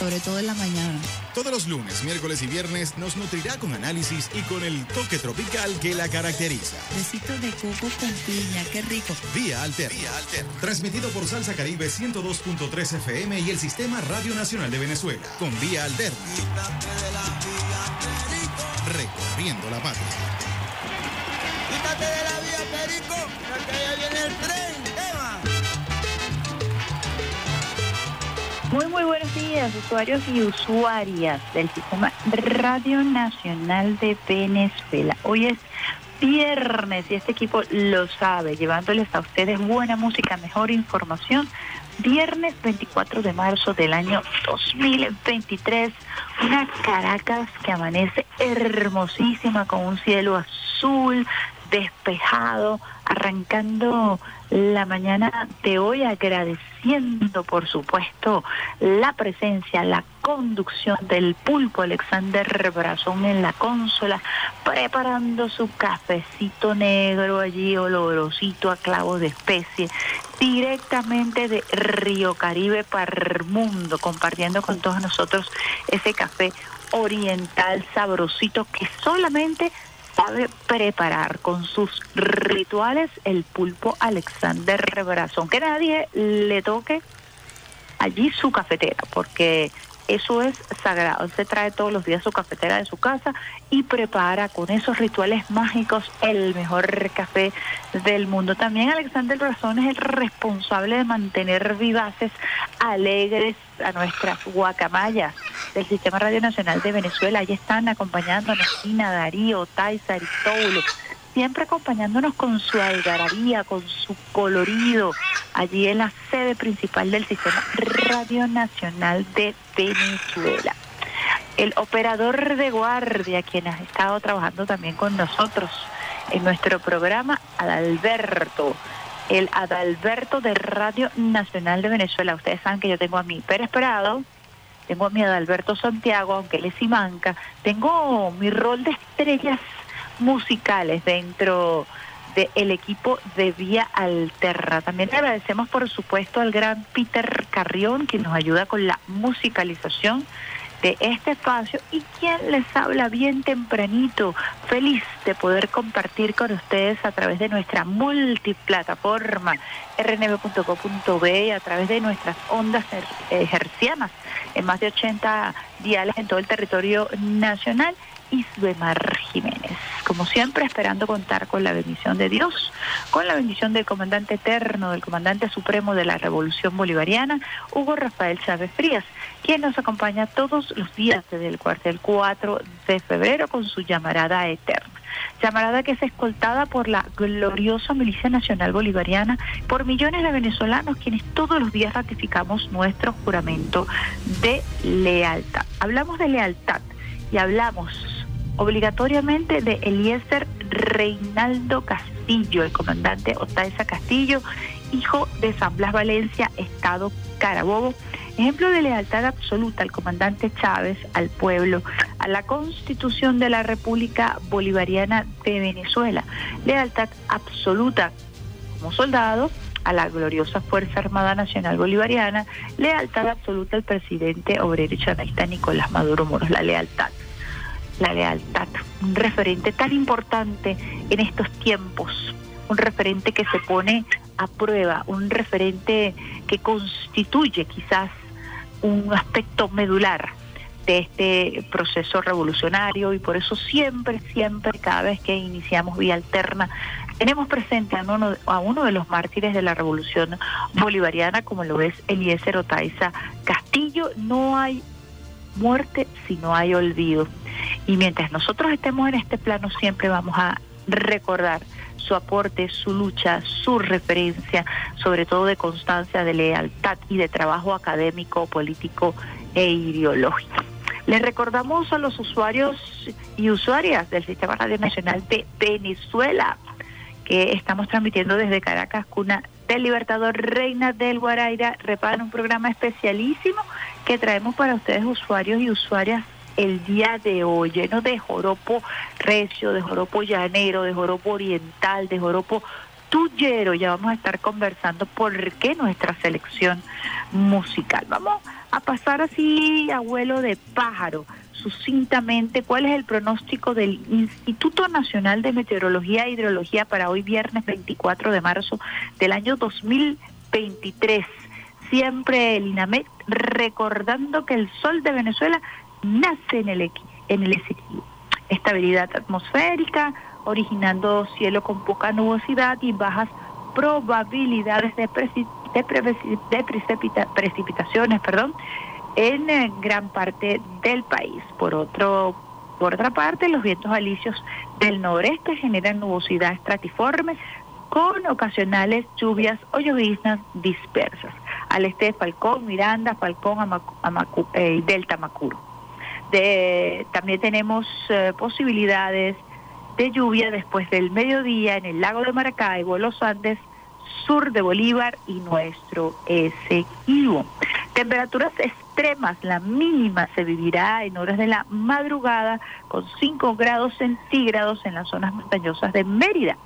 sobre todo en la mañana. Todos los lunes, miércoles y viernes nos nutrirá con análisis y con el toque tropical que la caracteriza. Besitos de coco con piña, qué rico. Vía Alter. Vía Alter. Transmitido por Salsa Caribe 102.3 FM y el Sistema Radio Nacional de Venezuela. Con Vía Alter. Recorriendo la patria. Quítate de la vía, Perico, porque allá viene el tren. Muy, muy buenos días, usuarios y usuarias del Sistema Radio Nacional de Venezuela. Hoy es viernes y este equipo lo sabe, llevándoles a ustedes buena música, mejor información. Viernes 24 de marzo del año 2023, una Caracas que amanece hermosísima con un cielo azul, despejado, arrancando la mañana de hoy agradeciendo, por supuesto, la presencia, la conducción del pulpo Alexander Brazón en la consola, preparando su cafecito negro allí, olorosito a clavo de especie, directamente de Río Caribe para el mundo, compartiendo con todos nosotros ese café oriental sabrosito que solamente sabe preparar con sus rituales el pulpo Alexander Brazón. Que nadie le toque allí su cafetera, porque eso es sagrado. se trae todos los días su cafetera de su casa y prepara con esos rituales mágicos el mejor café del mundo. También Alexander Brazón es el responsable de mantener vivaces, alegres a nuestras guacamayas del Sistema Radio Nacional de Venezuela. Ahí están acompañándonos Tina, Darío, Taisa, Aristóbulo siempre acompañándonos con su algarabía, con su colorido, allí en la sede principal del Sistema Radio Nacional de Venezuela. El operador de guardia, quien ha estado trabajando también con nosotros en nuestro programa, Adalberto, el Adalberto de Radio Nacional de Venezuela. Ustedes saben que yo tengo a mi Pérez Prado, tengo a mi Adalberto Santiago, aunque él es Imanca, tengo mi rol de estrellas musicales dentro del equipo de Vía Alterna. También agradecemos por supuesto al gran Peter Carrión, que nos ayuda con la musicalización de este espacio y quien les habla bien tempranito, feliz de poder compartir con ustedes a través de nuestra multiplataforma rnb.co.b a través de nuestras ondas hercianas en más de 80 diales en todo el territorio nacional Isbemar Jiménez. Como siempre, esperando contar con la bendición de Dios, con la bendición del comandante eterno, del comandante supremo de la Revolución Bolivariana, Hugo Rafael Chávez Frías, quien nos acompaña todos los días desde el cuartel 4 de febrero con su llamarada eterna. Llamarada que es escoltada por la gloriosa Milicia Nacional Bolivariana, por millones de venezolanos quienes todos los días ratificamos nuestro juramento de lealtad. Hablamos de lealtad y hablamos obligatoriamente de Eliezer Reinaldo Castillo, el comandante Otaiza Castillo, hijo de San Blas Valencia, Estado Carabobo, ejemplo de lealtad absoluta al comandante Chávez, al pueblo, a la constitución de la República Bolivariana de Venezuela, lealtad absoluta como soldado a la gloriosa Fuerza Armada Nacional Bolivariana, lealtad absoluta al presidente obrero chavista Nicolás Maduro Moros, la lealtad la lealtad, un referente tan importante en estos tiempos, un referente que se pone a prueba, un referente que constituye quizás un aspecto medular de este proceso revolucionario y por eso siempre, siempre, cada vez que iniciamos vía alterna, tenemos presente a uno, a uno de los mártires de la revolución bolivariana, como lo es Eliezer Otaiza Castillo. No hay muerte si no hay olvido. Y mientras nosotros estemos en este plano siempre vamos a recordar su aporte, su lucha, su referencia, sobre todo de constancia, de lealtad y de trabajo académico, político e ideológico. Les recordamos a los usuarios y usuarias del Sistema Radio Nacional de Venezuela que estamos transmitiendo desde Caracas, cuna del Libertador Reina del Guaraira, repara un programa especialísimo que traemos para ustedes usuarios y usuarias el día de hoy, lleno de joropo recio, de joropo llanero, de joropo oriental, de joropo tuyero. Ya vamos a estar conversando por qué nuestra selección musical. Vamos a pasar así, abuelo de pájaro, sucintamente, cuál es el pronóstico del Instituto Nacional de Meteorología e Hidrología para hoy viernes 24 de marzo del año 2023. Siempre el INAMET recordando que el sol de Venezuela nace en el, en el Estabilidad atmosférica, originando cielo con poca nubosidad y bajas probabilidades de, de, precipitaciones perdón, en eh, gran parte del país. Por, otro, por otra parte, los vientos alisios del noreste generan nubosidad estratiforme con ocasionales lluvias o lloviznas dispersas. Al este de Falcón, Miranda, Falcón, Amacu, eh, Delta Macuro. De, también tenemos eh, posibilidades de lluvia después del mediodía en el lago de Maracaibo, los Andes, sur de Bolívar y nuestro Esequibo. Temperaturas extremas, la mínima se vivirá en horas de la madrugada con 5 grados centígrados en las zonas montañosas de Mérida.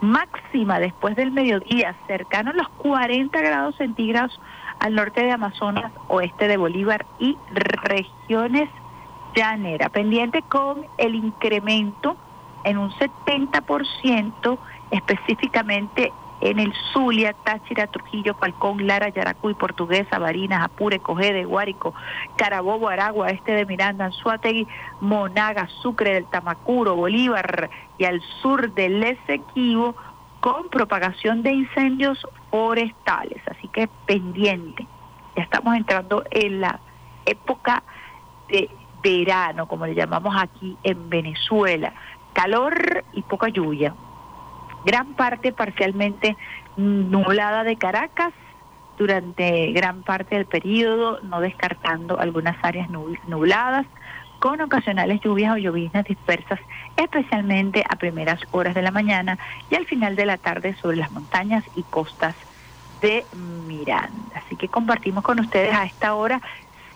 Máxima después del mediodía, cercano a los 40 grados centígrados al norte de Amazonas, oeste de Bolívar y regiones llanera, pendiente con el incremento en un 70% específicamente en el Zulia, Táchira, Trujillo, Falcón, Lara, Yaracuy, Portuguesa, Barinas, Apure, Cogede, Guárico, Carabobo, Aragua, este de Miranda, Anzuategui, Monaga, Sucre del Tamacuro, Bolívar y al sur del Esequibo con propagación de incendios forestales. Así que pendiente. Ya estamos entrando en la época de verano, como le llamamos aquí en Venezuela. Calor y poca lluvia. Gran parte parcialmente nublada de Caracas durante gran parte del periodo, no descartando algunas áreas nubladas, con ocasionales lluvias o lloviznas dispersas, especialmente a primeras horas de la mañana y al final de la tarde sobre las montañas y costas de Miranda. Así que compartimos con ustedes a esta hora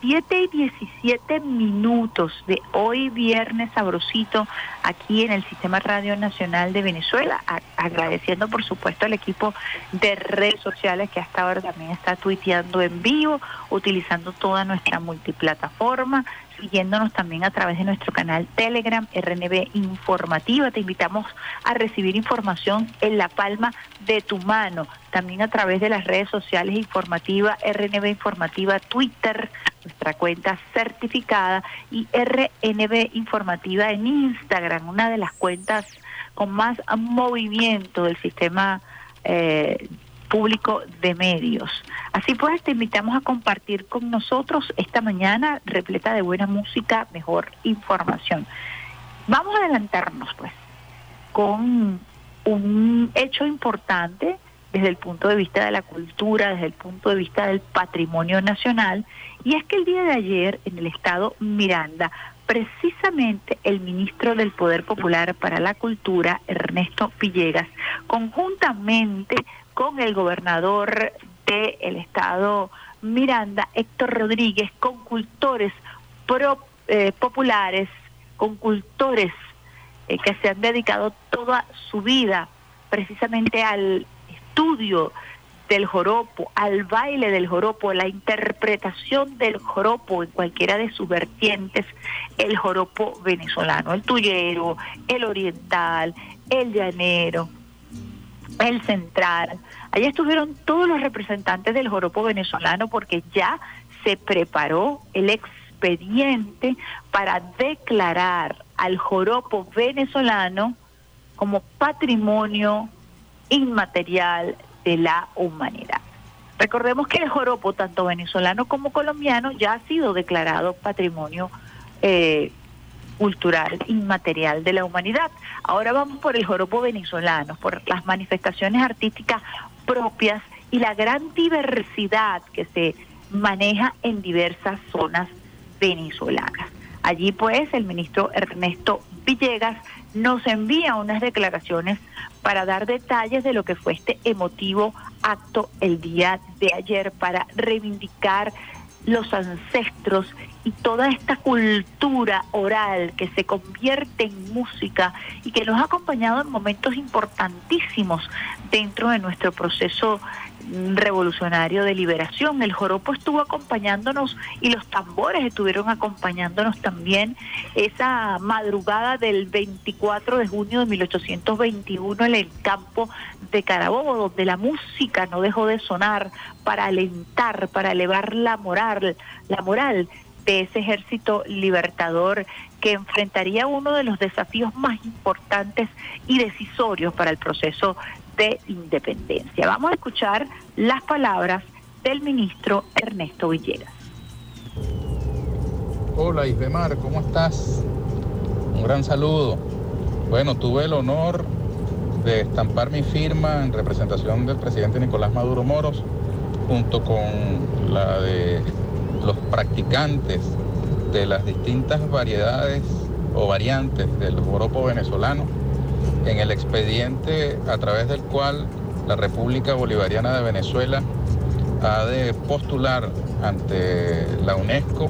7 y 17 minutos de hoy viernes sabrosito aquí en el Sistema Radio Nacional de Venezuela, agradeciendo por supuesto al equipo de redes sociales que hasta ahora también está tuiteando en vivo, utilizando toda nuestra multiplataforma, siguiéndonos también a través de nuestro canal Telegram RNB Informativa. Te invitamos a recibir información en la palma de tu mano, también a través de las redes sociales Informativa, RNB Informativa, Twitter, nuestra cuenta certificada, y RNB Informativa en Instagram, una de las cuentas con más movimiento del sistema eh, público de medios. Así pues, te invitamos a compartir con nosotros esta mañana repleta de buena música, mejor información. Vamos a adelantarnos, pues, con un hecho importante desde el punto de vista de la cultura, desde el punto de vista del patrimonio nacional, y es que el día de ayer en el estado Miranda, precisamente el ministro del Poder Popular para la Cultura, Ernesto Villegas, conjuntamente con el gobernador del estado Miranda, Héctor Rodríguez, con cultores eh, populares, con cultores eh, que se han dedicado toda su vida precisamente al estudio del joropo, al baile del joropo, la interpretación del joropo en cualquiera de sus vertientes, el joropo venezolano, el tuyero, el oriental, el llanero, el central. Allí estuvieron todos los representantes del joropo venezolano porque ya se preparó el expediente para declarar al joropo venezolano como patrimonio inmaterial de la humanidad. Recordemos que el joropo, tanto venezolano como colombiano, ya ha sido declarado patrimonio eh, cultural inmaterial de la humanidad. Ahora vamos por el joropo venezolano, por las manifestaciones artísticas propias y la gran diversidad que se maneja en diversas zonas venezolanas. Allí pues el ministro Ernesto Villegas nos envía unas declaraciones para dar detalles de lo que fue este emotivo acto el día de ayer para reivindicar los ancestros y toda esta cultura oral que se convierte en música y que nos ha acompañado en momentos importantísimos dentro de nuestro proceso revolucionario de liberación. El joropo estuvo acompañándonos y los tambores estuvieron acompañándonos también esa madrugada del 24 de junio de 1821 en el campo de Carabobo, donde la música no dejó de sonar para alentar, para elevar la moral, la moral de ese ejército libertador que enfrentaría uno de los desafíos más importantes y decisorios para el proceso de independencia. Vamos a escuchar las palabras del ministro Ernesto Villegas. Hola Isbemar, ¿cómo estás? Un gran saludo. Bueno, tuve el honor de estampar mi firma en representación del presidente Nicolás Maduro Moros, junto con la de los practicantes de las distintas variedades o variantes del joropo venezolano en el expediente a través del cual la República Bolivariana de Venezuela ha de postular ante la UNESCO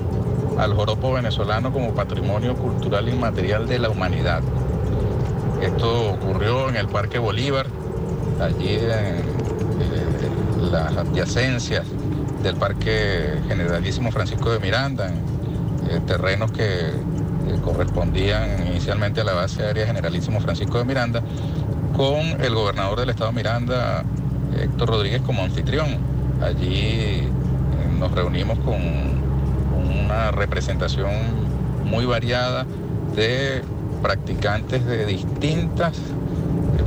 al joropo venezolano como patrimonio cultural inmaterial de la humanidad. Esto ocurrió en el Parque Bolívar, allí en eh, las adyacencias del Parque Generalísimo Francisco de Miranda, en terrenos que correspondían inicialmente a la base aérea Generalísimo Francisco de Miranda, con el gobernador del estado Miranda, Héctor Rodríguez, como anfitrión. Allí eh, nos reunimos con una representación muy variada de practicantes de distintas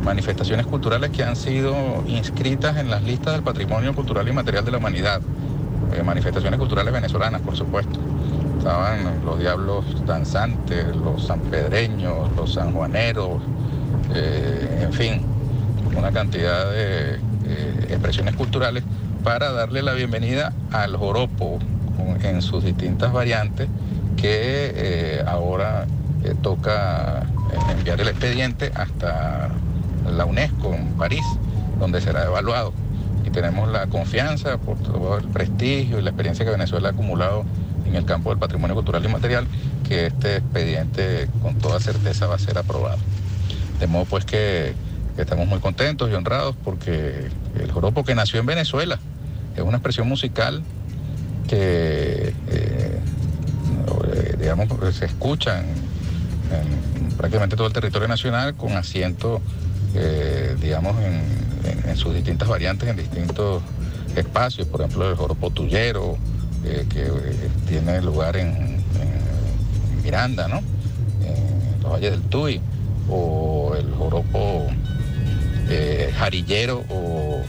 manifestaciones culturales que han sido inscritas en las listas del patrimonio cultural y material de la humanidad. Eh, manifestaciones culturales venezolanas, por supuesto. Estaban los diablos danzantes, los sanpedreños, los sanjuaneros, eh, en fin, una cantidad de eh, expresiones culturales para darle la bienvenida al joropo en sus distintas variantes que ahora toca enviar el expediente hasta la UNESCO en París, donde será evaluado y tenemos la confianza por todo el prestigio y la experiencia que Venezuela ha acumulado en el campo del patrimonio cultural y material, que este expediente con toda certeza va a ser aprobado. De modo pues que, estamos muy contentos y honrados porque el joropo que nació en Venezuela es una expresión musical que, eh, digamos, se escucha en, prácticamente todo el territorio nacional con asiento, eh, digamos, en sus distintas variantes, en distintos espacios, por ejemplo el joropo tuyero, eh, que eh, tiene lugar en, Miranda, ¿no? en los valles del Tuy, o el joropo jarillero o,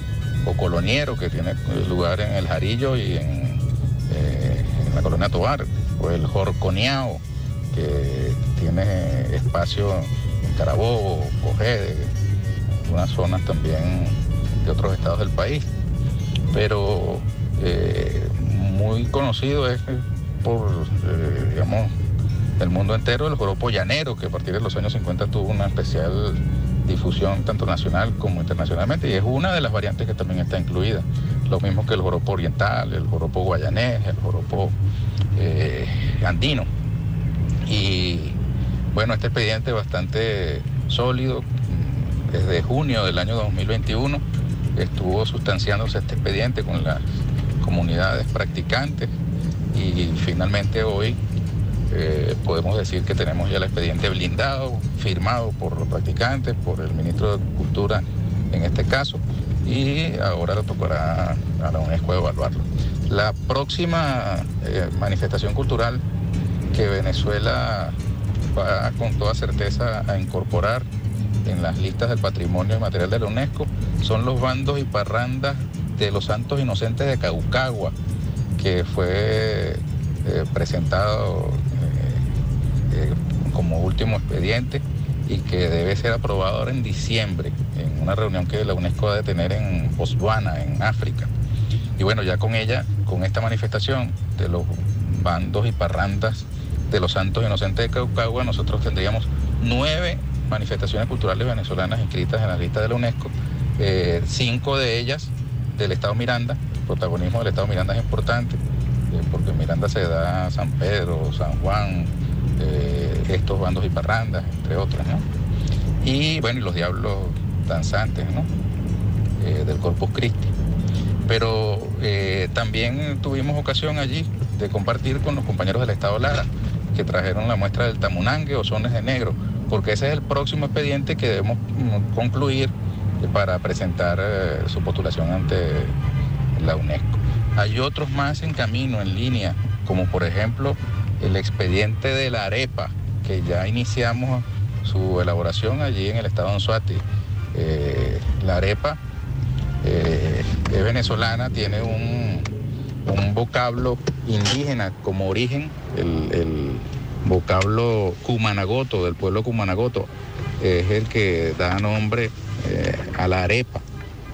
coloniero, que tiene lugar en el Jarillo y en, la colonia Tobar, o el jorconeao, que tiene espacio en Carabobo, Cogede, unas zonas también de otros estados del país. Pero eh, muy conocido es por, eh, digamos, el mundo entero el joropo llanero, que a partir de los años 50 tuvo una especial difusión tanto nacional como internacionalmente y es una de las variantes que también está incluida. Lo mismo que el joropo oriental, el joropo guayanés, el joropo eh, andino. Y bueno, este expediente bastante sólido, desde junio del año 2021 estuvo sustanciándose este expediente con las comunidades practicantes y finalmente hoy eh, podemos decir que tenemos ya el expediente blindado, firmado por los practicantes, por el ministro de Cultura en este caso, y ahora le tocará a la UNESCO evaluarlo. La próxima eh, manifestación cultural que Venezuela va con toda certeza a incorporar en las listas del patrimonio material de la UNESCO son los bandos y parrandas de los santos inocentes de Caucagua, que fue eh, presentado eh, eh, como último expediente y que debe ser aprobado ahora en diciembre, en una reunión que la UNESCO va a tener en Botswana, en África. Y bueno, ya con ella, con esta manifestación de los bandos y parrandas de los santos inocentes de Caucagua, nosotros tendríamos nueve manifestaciones culturales venezolanas inscritas en la lista de la UNESCO, eh, cinco de ellas del Estado Miranda, el protagonismo del Estado Miranda es importante, eh, porque Miranda se da San Pedro, San Juan, eh, estos bandos y parrandas, entre otros, ¿no? Y bueno, y los diablos danzantes, ¿no? del Corpus Christi. Pero también tuvimos ocasión allí de compartir con los compañeros del Estado Lara, que trajeron la muestra del tamunangue o sones de negro, porque ese es el próximo expediente que debemos mm, concluir para presentar eh, su postulación ante la UNESCO. Hay otros más en camino, en línea, como por ejemplo el expediente de la arepa, que ya iniciamos su elaboración allí en el estado de Anzuati. Eh, la arepa eh, es venezolana, tiene un, vocablo indígena como origen, el vocablo cumanagoto, del pueblo cumanagoto, es el que da nombre eh, a la arepa.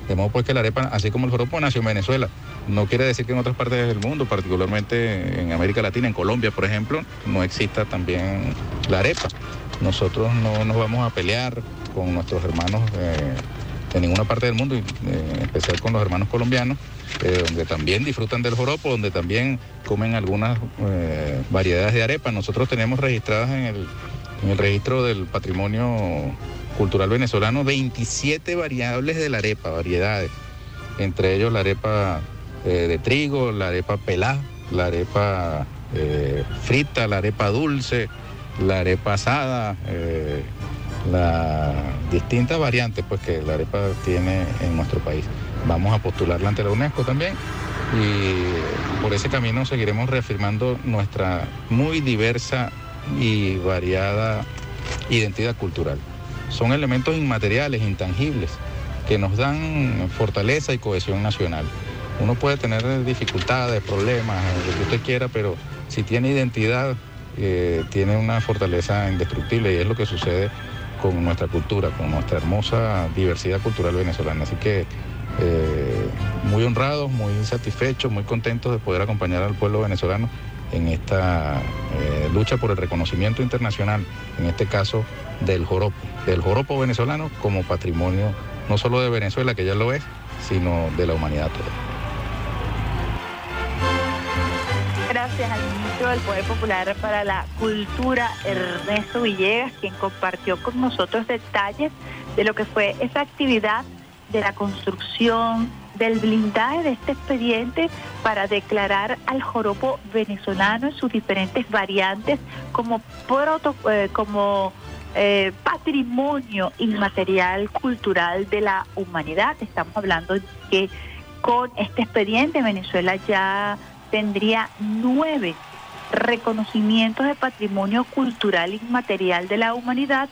De modo pues que la arepa, así como el joropo, nació en Venezuela. No quiere decir que en otras partes del mundo, particularmente en América Latina, en Colombia, por ejemplo, no exista también la arepa. Nosotros no nos vamos a pelear con nuestros hermanos eh, de ninguna parte del mundo, eh, en especial con los hermanos colombianos, donde también disfrutan del joropo, donde también comen algunas variedades de arepa. Nosotros tenemos registradas en el, en registro del patrimonio cultural venezolano 27 variables de la arepa, variedades. Entre ellos la arepa eh, de trigo, la arepa pelá, la arepa eh, frita, la arepa dulce, la arepa asada, eh, las distintas variantes pues, que la arepa tiene en nuestro país. Vamos a postularla ante la UNESCO también y por ese camino seguiremos reafirmando nuestra muy diversa y variada identidad cultural son elementos inmateriales, intangibles, que nos dan fortaleza y cohesión nacional. Uno puede tener dificultades, problemas, lo que usted quiera, pero si tiene identidad, eh, tiene una fortaleza indestructible y es lo que sucede con nuestra cultura, con nuestra hermosa diversidad cultural venezolana. Así que eh, muy honrados, muy satisfechos, muy contentos de poder acompañar al pueblo venezolano en esta eh, lucha por el reconocimiento internacional, en este caso del joropo, del joropo venezolano como patrimonio no solo de Venezuela, que ya lo es, sino de la humanidad toda. Gracias al ministro del Poder Popular para la Cultura, Ernesto Villegas, quien compartió con nosotros detalles de lo que fue esa actividad de la construcción del blindaje de este expediente para declarar al joropo venezolano en sus diferentes variantes como, proto, eh, como eh, patrimonio inmaterial cultural de la humanidad. Estamos hablando que con este expediente Venezuela ya tendría nueve reconocimientos de patrimonio cultural inmaterial de la humanidad,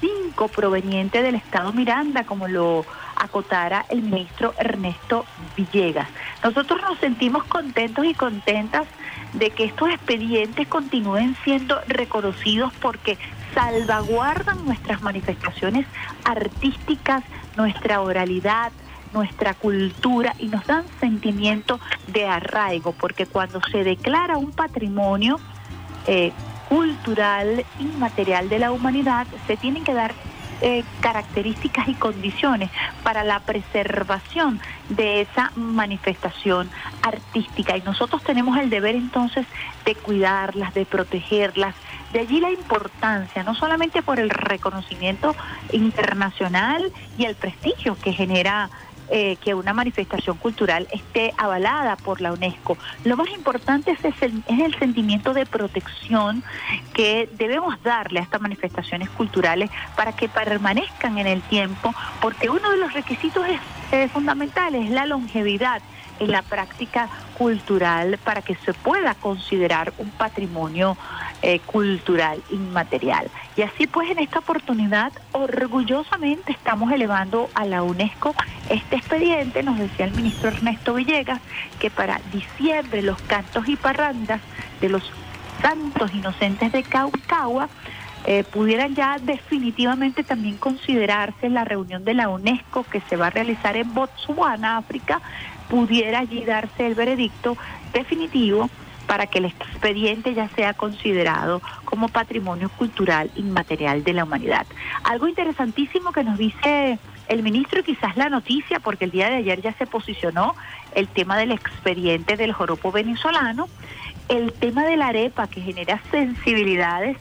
cinco provenientes del Estado Miranda, como lo acotara el ministro Ernesto Villegas. Nosotros nos sentimos contentos y contentas de que estos expedientes continúen siendo reconocidos porque salvaguardan nuestras manifestaciones artísticas, nuestra oralidad, nuestra cultura y nos dan sentimiento de arraigo, porque cuando se declara un patrimonio eh, cultural inmaterial de la humanidad, se tienen que dar eh, características y condiciones para la preservación de esa manifestación artística. Y nosotros tenemos el deber entonces de cuidarlas, de protegerlas. De allí la importancia, no solamente por el reconocimiento internacional y el prestigio que genera eh, que una manifestación cultural esté avalada por la UNESCO. Lo más importante es el, el sentimiento de protección que debemos darle a estas manifestaciones culturales para que permanezcan en el tiempo, porque uno de los requisitos es, eh, fundamentales es la longevidad en la práctica cultural para que se pueda considerar un patrimonio eh, cultural inmaterial. Y así pues en esta oportunidad orgullosamente estamos elevando a la UNESCO este expediente, nos decía el ministro Ernesto Villegas, que para diciembre los cantos y parrandas de los santos inocentes de Caucagua eh, pudieran ya definitivamente también considerarse la reunión de la UNESCO que se va a realizar en Botswana, África, pudiera allí darse el veredicto definitivo para que el expediente ya sea considerado como patrimonio cultural inmaterial de la humanidad. Algo interesantísimo que nos dice el ministro y quizás la noticia, porque el día de ayer ya se posicionó el tema del expediente del joropo venezolano, el tema de la arepa que genera sensibilidades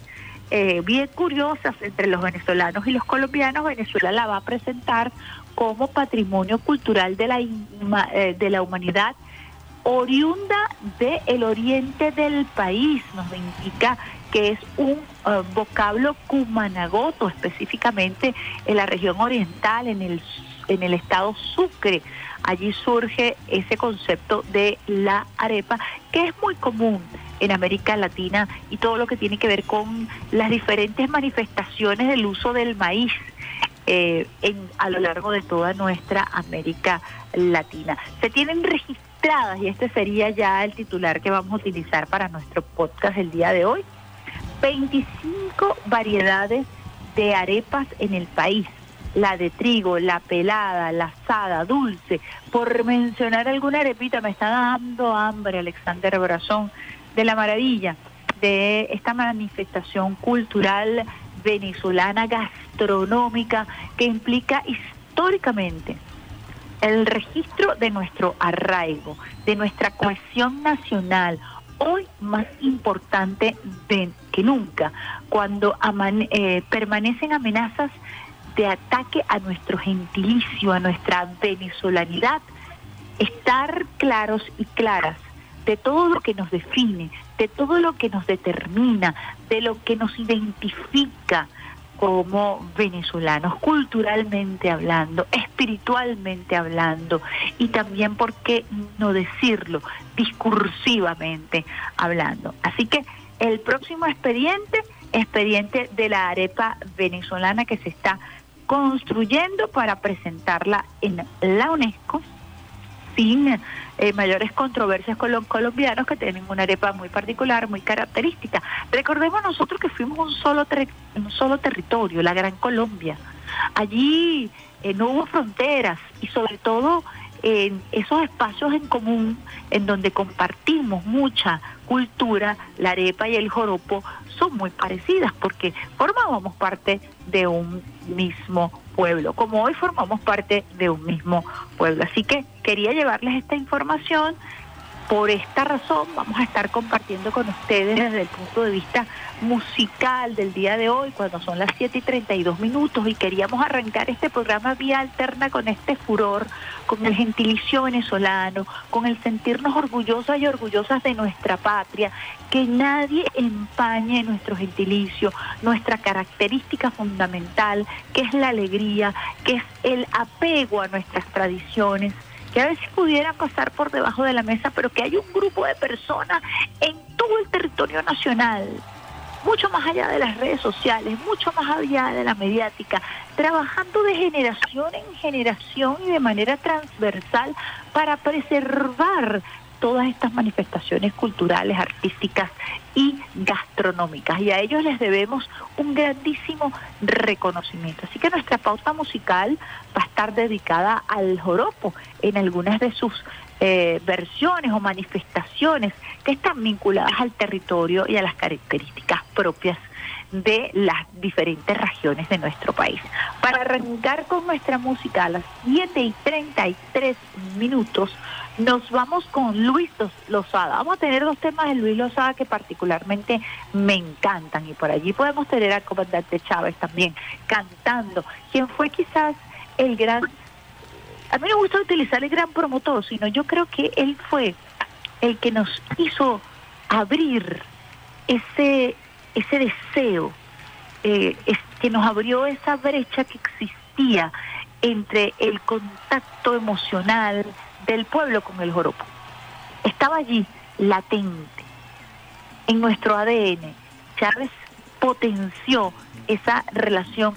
eh, bien curiosas entre los venezolanos y los colombianos, Venezuela la va a presentar como patrimonio cultural de la, eh, de la humanidad oriunda del oriente del país, nos indica que es un eh, vocablo cumanagoto, específicamente en la región oriental, en el, en el estado Sucre. Allí surge ese concepto de la arepa, que es muy común en América Latina y todo lo que tiene que ver con las diferentes manifestaciones del uso del maíz. Eh, en, a lo largo de toda nuestra América Latina. Se tienen registradas, y este sería ya el titular que vamos a utilizar para nuestro podcast el día de hoy, 25 variedades de arepas en el país. La de trigo, la pelada, la asada, dulce. Por mencionar alguna arepita, me está dando hambre Alexander Brazón de la maravilla de esta manifestación cultural venezolana gastronómica que implica históricamente el registro de nuestro arraigo, de nuestra cohesión nacional, hoy más importante que nunca, cuando eh, permanecen amenazas de ataque a nuestro gentilicio, a nuestra venezolanidad, estar claros y claras de todo lo que nos define, de todo lo que nos determina, de lo que nos identifica como venezolanos, culturalmente hablando, espiritualmente hablando y también, ¿por qué no decirlo?, discursivamente hablando. Así que el próximo expediente, expediente de la arepa venezolana que se está construyendo para presentarla en la UNESCO sin eh, mayores controversias con los colombianos que tienen una arepa muy particular, muy característica. Recordemos nosotros que fuimos un solo, un solo territorio, la Gran Colombia. Allí eh, no hubo fronteras y sobre todo en esos espacios en común en donde compartimos mucha cultura, la arepa y el joropo son muy parecidas porque formábamos parte de un mismo pueblo, como hoy formamos parte de un mismo pueblo. Así que quería llevarles esta información. Por esta razón vamos a estar compartiendo con ustedes desde el punto de vista musical del día de hoy, cuando son las 7 y 32 minutos, y queríamos arrancar este programa vía alterna con este furor, con el gentilicio venezolano, con el sentirnos orgullosas y orgullosas de nuestra patria, que nadie empañe nuestro gentilicio, nuestra característica fundamental, que es la alegría, que es el apego a nuestras tradiciones que a veces pudieran pasar por debajo de la mesa, pero que hay un grupo de personas en todo el territorio nacional mucho más allá de las redes sociales, mucho más allá de la mediática, trabajando de generación en generación y de manera transversal para preservar todas estas manifestaciones culturales, artísticas y gastronómicas. Y a ellos les debemos un grandísimo reconocimiento. Así que nuestra pauta musical va a estar dedicada al joropo en algunas de sus eh, versiones o manifestaciones que están vinculadas al territorio y a las características propias de las diferentes regiones de nuestro país. Para arrancar con nuestra música a las 7 y 33 minutos, nos vamos con Luis Lozada. Vamos a tener dos temas de Luis Lozada que particularmente me encantan y por allí podemos tener al comandante Chávez también cantando, quien fue quizás el gran a mí me gusta utilizar el gran promotor, sino yo creo que él fue el que nos hizo abrir ese, ese deseo, eh, es, que nos abrió esa brecha que existía entre el contacto emocional del pueblo con el joropo. Estaba allí, latente, en nuestro ADN. Chávez potenció esa relación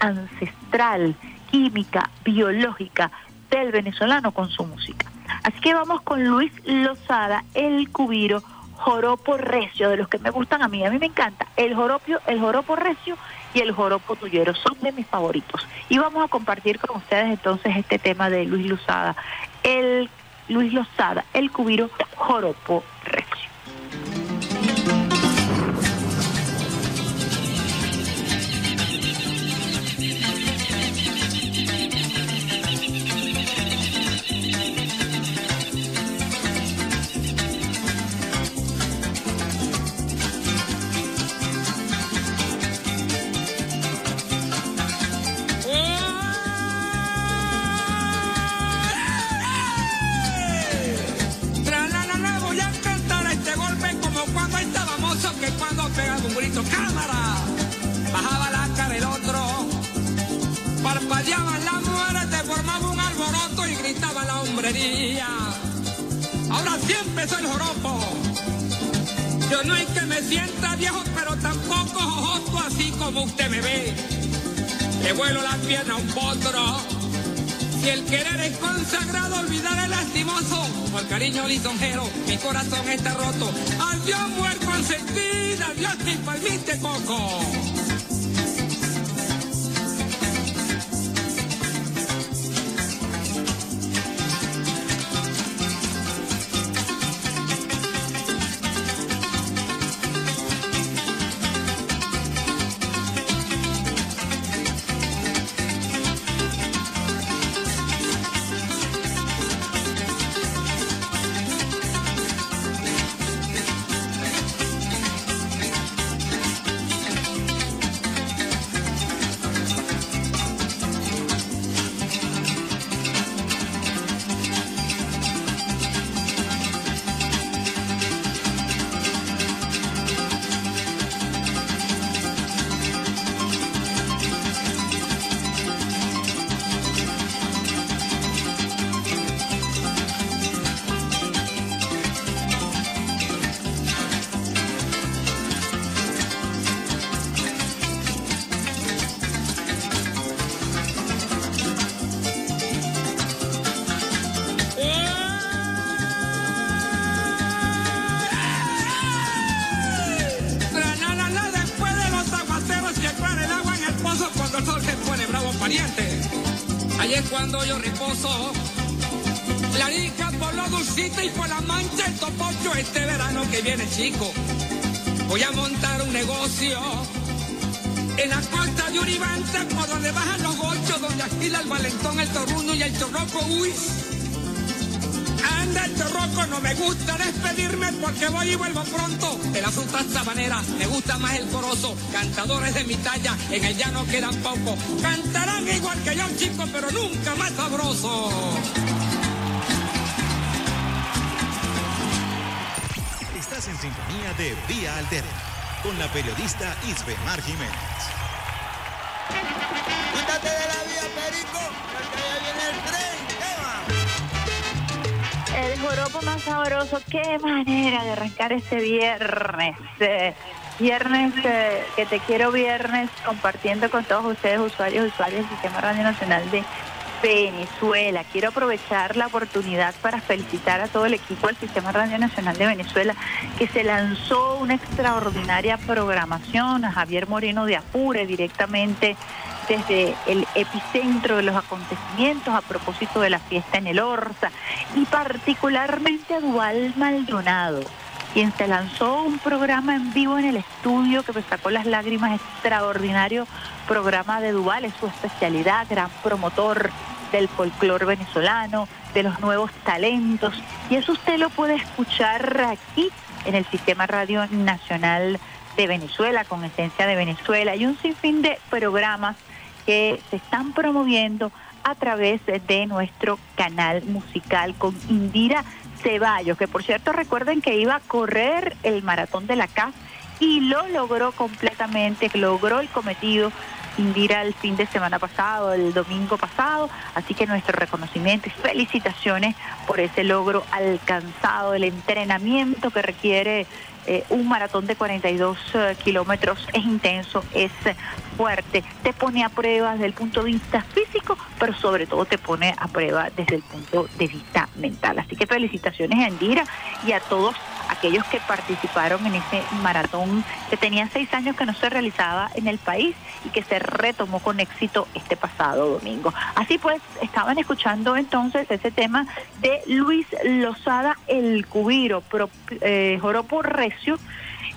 ancestral, química, biológica, del venezolano con su música. Así que vamos con Luis Lozada, el cubiro joropo recio, de los que me gustan a mí, a mí me encanta, el joropio, el joropo recio y el joropo tuyero, son de mis favoritos. Y vamos a compartir con ustedes entonces este tema de Luis Luzada, el Luis Lozada, el cubiro joropo recio. Chico. Voy a montar un negocio en la costa de Uribante por donde bajan los gochos, donde afila el valentón, el torruno y el chorroco. Uy, Anda el chorroco, no me gusta despedirme porque voy y vuelvo pronto. De la fruta sabanera me gusta más el corozo. Cantadores de mi talla, en el llano quedan pocos. Cantarán igual que yo, chico, pero nunca más sabroso. De Vía Alterna con la periodista Isbemar Jiménez. Quítate de la vía, Perico, porque ya viene el tren. Joropo más sabroso, qué manera de arrancar este viernes. Eh, viernes, eh, que te quiero viernes, compartiendo con todos ustedes, usuarios y usuarios del Sistema Radio Nacional de Venezuela. Quiero aprovechar la oportunidad para felicitar a todo el equipo del Sistema Radio Nacional de Venezuela, que se lanzó una extraordinaria programación a Javier Moreno de Apure directamente desde el epicentro de los acontecimientos a propósito de la fiesta en el Orza y particularmente a Dual Maldonado, quien se lanzó un programa en vivo en el estudio que me sacó las lágrimas, extraordinario programa de Duval, es su especialidad, gran promotor del folclore venezolano, de los nuevos talentos, y eso usted lo puede escuchar aquí en el Sistema Radio Nacional de Venezuela, con esencia de Venezuela, y un sinfín de programas que se están promoviendo a través de nuestro canal musical con Indira Ceballos, que por cierto recuerden que iba a correr el maratón de la CAF y lo logró completamente, logró el cometido Indira el fin de semana pasado, el domingo pasado, así que nuestro reconocimiento y felicitaciones por ese logro alcanzado, el entrenamiento que requiere eh, un maratón de 42 eh, kilómetros es intenso, es fuerte, te pone a prueba desde el punto de vista físico, pero sobre todo te pone a prueba desde el punto de vista mental. Así que felicitaciones a Indira y a todos aquellos que participaron en ese maratón que tenía seis años que no se realizaba en el país y que se retomó con éxito este pasado domingo. Así pues, estaban escuchando entonces ese tema de Luis Lozada El Cubiro, pro, eh, Joropo Recio,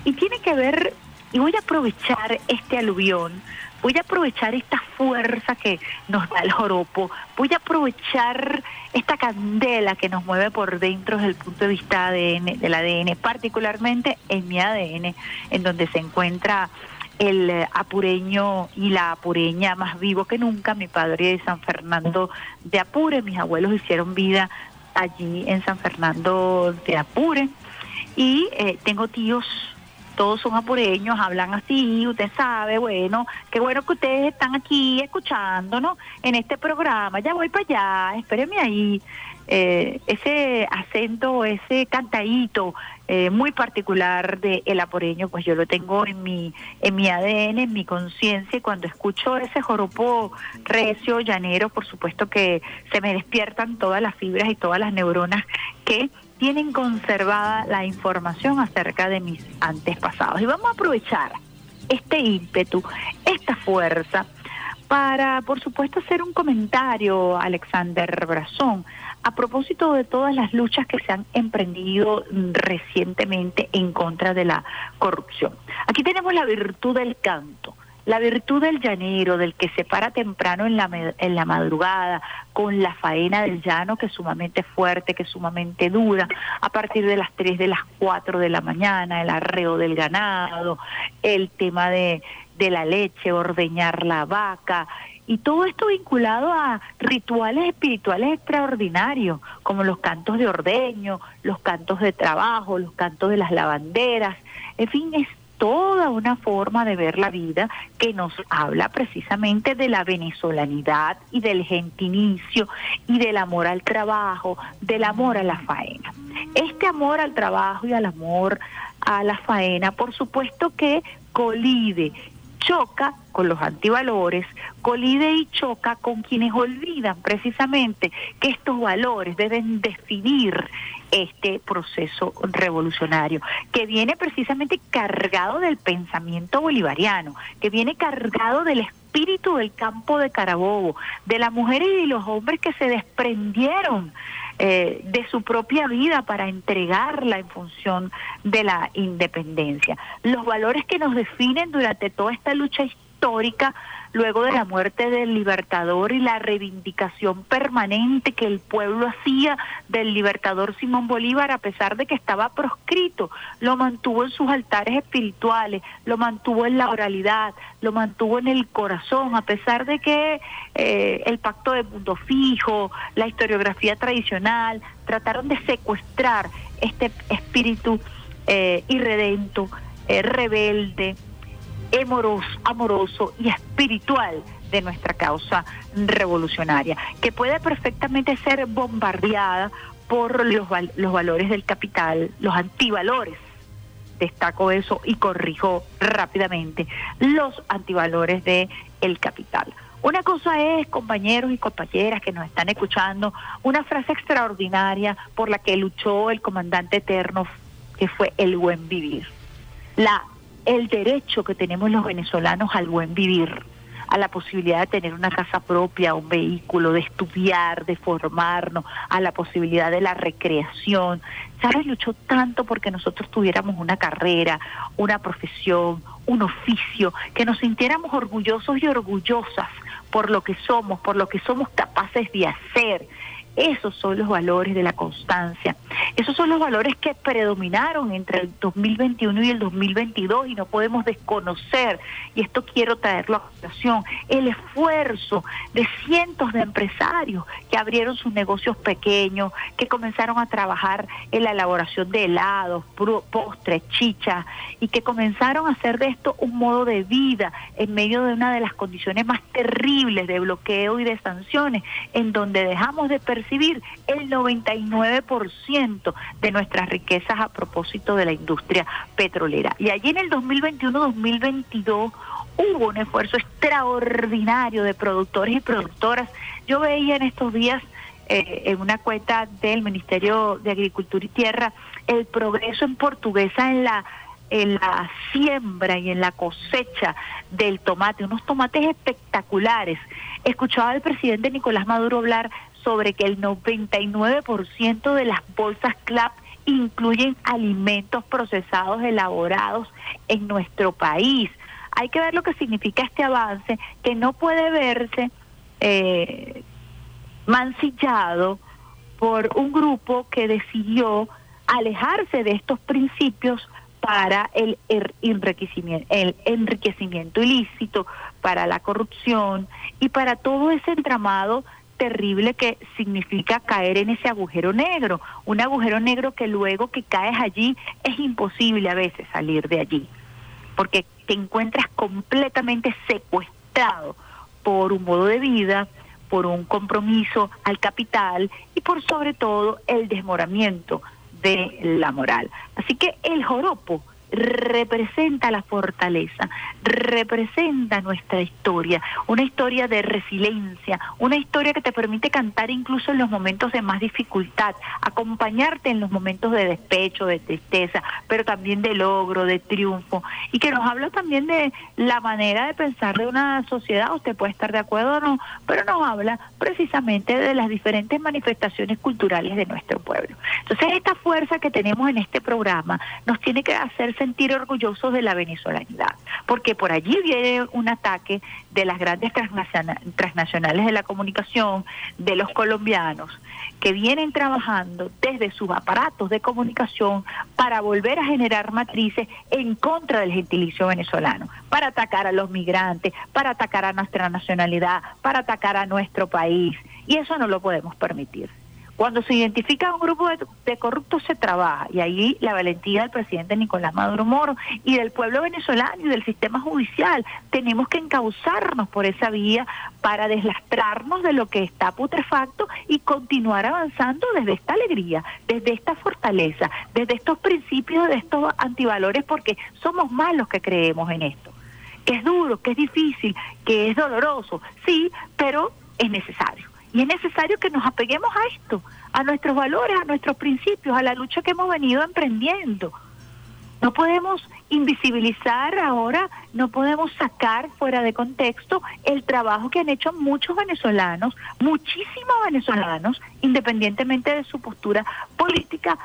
y tiene que ver, y voy a aprovechar este aluvión, voy a aprovechar esta fuerza que nos da el joropo, voy a aprovechar esta candela que nos mueve por dentro desde el punto de vista ADN, del ADN, particularmente en mi ADN, en donde se encuentra el apureño y la apureña más vivo que nunca, mi padre de San Fernando de Apure, mis abuelos hicieron vida allí en San Fernando de Apure. Y eh, tengo tíos todos son apureños, hablan así, usted sabe, bueno, qué bueno que ustedes están aquí escuchándonos en este programa, ya voy para allá, espérenme ahí. Eh, ese acento, ese cantadito eh, muy particular de el apureño, pues yo lo tengo en mi, en mi ADN, en mi conciencia, y cuando escucho ese joropo recio, llanero, por supuesto que se me despiertan todas las fibras y todas las neuronas que tienen conservada la información acerca de mis antepasados. Y vamos a aprovechar este ímpetu, esta fuerza, para, por supuesto, hacer un comentario, Alexander Brazón, a propósito de todas las luchas que se han emprendido recientemente en contra de la corrupción. Aquí tenemos la virtud del canto la virtud del llanero, del que se para temprano en la, en la madrugada, con la faena del llano que es sumamente fuerte, que es sumamente dura, a partir de las 3 de las 4 de la mañana, el arreo del ganado, el tema de, de la leche, ordeñar la vaca, y todo esto vinculado a rituales espirituales extraordinarios, como los cantos de ordeño, los cantos de trabajo, los cantos de las lavanderas, en fin, toda una forma de ver la vida que nos habla precisamente de la venezolanidad y del gentinicio y del amor al trabajo, del amor a la faena. Este amor al trabajo y al amor a la faena, por supuesto que colide choca con los antivalores, colide y choca con quienes olvidan precisamente que estos valores deben definir este proceso revolucionario, que viene precisamente cargado del pensamiento bolivariano, que viene cargado del espíritu del campo de Carabobo, de las mujeres y los hombres que se desprendieron eh, de su propia vida para entregarla en función de la independencia. Los valores que nos definen durante toda esta lucha histórica luego de la muerte del libertador y la reivindicación permanente que el pueblo hacía del libertador Simón Bolívar, a pesar de que estaba proscrito, lo mantuvo en sus altares espirituales, lo mantuvo en la oralidad, lo mantuvo en el corazón, a pesar de que eh, el pacto de punto fijo, la historiografía tradicional, trataron de secuestrar este espíritu eh, irredento, eh, rebelde, amoroso, y espiritual de nuestra causa revolucionaria, que puede perfectamente ser bombardeada por los, los valores del capital, los antivalores. Destaco eso y corrijo rápidamente los antivalores de capital. Una cosa es, compañeros y compañeras que nos están escuchando, una frase extraordinaria por la que luchó el comandante eterno, que fue el buen vivir. La el derecho que tenemos los venezolanos al buen vivir, a la posibilidad de tener una casa propia, un vehículo, de estudiar, de formarnos, a la posibilidad de la recreación. ¿Sabes? Luchó tanto porque nosotros tuviéramos una carrera, una profesión, un oficio, que nos sintiéramos orgullosos y orgullosas por lo que somos, por lo que somos capaces de hacer. Esos son los valores de la constancia. Esos son los valores que predominaron entre el 2021 y el 2022 y no podemos desconocer, y esto quiero traerlo a colación, el esfuerzo de cientos de empresarios que abrieron sus negocios pequeños, que comenzaron a trabajar en la elaboración de helados, postres, chichas, y que comenzaron a hacer de esto un modo de vida en medio de una de las condiciones más terribles de bloqueo y de sanciones, en donde dejamos de percibir el 99% de nuestras riquezas a propósito de la industria petrolera. Y allí en el 2021-2022 hubo un esfuerzo extraordinario de productores y productoras. Yo veía en estos días eh, en una cuenta del Ministerio de Agricultura y Tierra el progreso en portuguesa en la en la siembra y en la cosecha del tomate, unos tomates espectaculares. Escuchaba al presidente Nicolás Maduro hablar sobre que el 99% de las bolsas CLAP incluyen alimentos procesados elaborados en nuestro país. Hay que ver lo que significa este avance, que no puede verse eh, mancillado por un grupo que decidió alejarse de estos principios para el enriquecimiento, el enriquecimiento ilícito, para la corrupción y para todo ese entramado terrible que significa caer en ese agujero negro, un agujero negro que luego que caes allí es imposible a veces salir de allí, porque te encuentras completamente secuestrado por un modo de vida, por un compromiso al capital y por sobre todo el desmoramiento de la moral. Así que el joropo representa la fortaleza, representa nuestra historia, una historia de resiliencia, una historia que te permite cantar incluso en los momentos de más dificultad, acompañarte en los momentos de despecho, de tristeza, pero también de logro, de triunfo, y que nos habla también de la manera de pensar de una sociedad, usted puede estar de acuerdo o no, pero nos habla precisamente de las diferentes manifestaciones culturales de nuestro pueblo. Entonces, esta fuerza que tenemos en este programa nos tiene que hacer sentir orgullosos de la venezolanidad, porque por allí viene un ataque de las grandes transnacionales de la comunicación, de los colombianos, que vienen trabajando desde sus aparatos de comunicación para volver a generar matrices en contra del gentilicio venezolano, para atacar a los migrantes, para atacar a nuestra nacionalidad, para atacar a nuestro país. Y eso no lo podemos permitir. Cuando se identifica un grupo de, corruptos se trabaja y ahí la valentía del presidente Nicolás Maduro Moro y del pueblo venezolano y del sistema judicial. Tenemos que encauzarnos por esa vía para deslastrarnos de lo que está putrefacto y continuar avanzando desde esta alegría, desde esta fortaleza, desde estos principios, de estos antivalores, porque somos más los que creemos en esto. Que es duro, que es difícil, que es doloroso, sí, pero es necesario. Y es necesario que nos apeguemos a esto, a nuestros valores, a nuestros principios, a la lucha que hemos venido emprendiendo. No podemos invisibilizar ahora, no podemos sacar fuera de contexto el trabajo que han hecho muchos venezolanos, muchísimos venezolanos, independientemente de su postura política,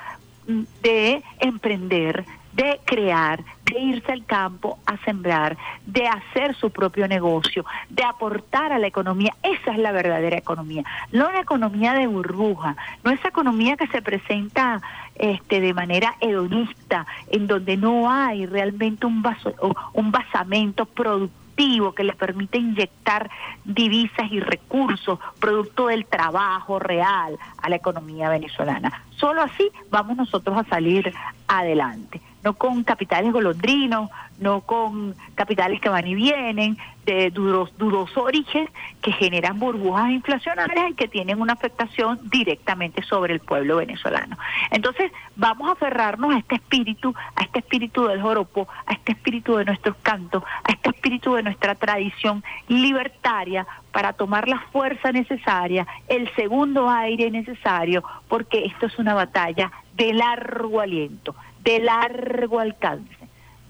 mm, de emprender, de crear, de irse al campo a sembrar, de hacer su propio negocio, de aportar a la economía. Esa es la verdadera economía, no la economía de burbuja, no esa economía que se presenta este, de manera hedonista, en donde no hay realmente un, vaso, un basamento productivo que le permite inyectar divisas y recursos producto del trabajo real a la economía venezolana. Solo así vamos nosotros a salir adelante no con capitales golondrinos, no con capitales que van y vienen, de dudos, dudoso origen, que generan burbujas inflacionarias y que tienen una afectación directamente sobre el pueblo venezolano. Entonces, vamos a aferrarnos a este espíritu, a este espíritu del joropo, a este espíritu de nuestros cantos, a este espíritu de nuestra tradición libertaria para tomar la fuerza necesaria, el segundo aire necesario, porque esto es una batalla de largo aliento de largo alcance.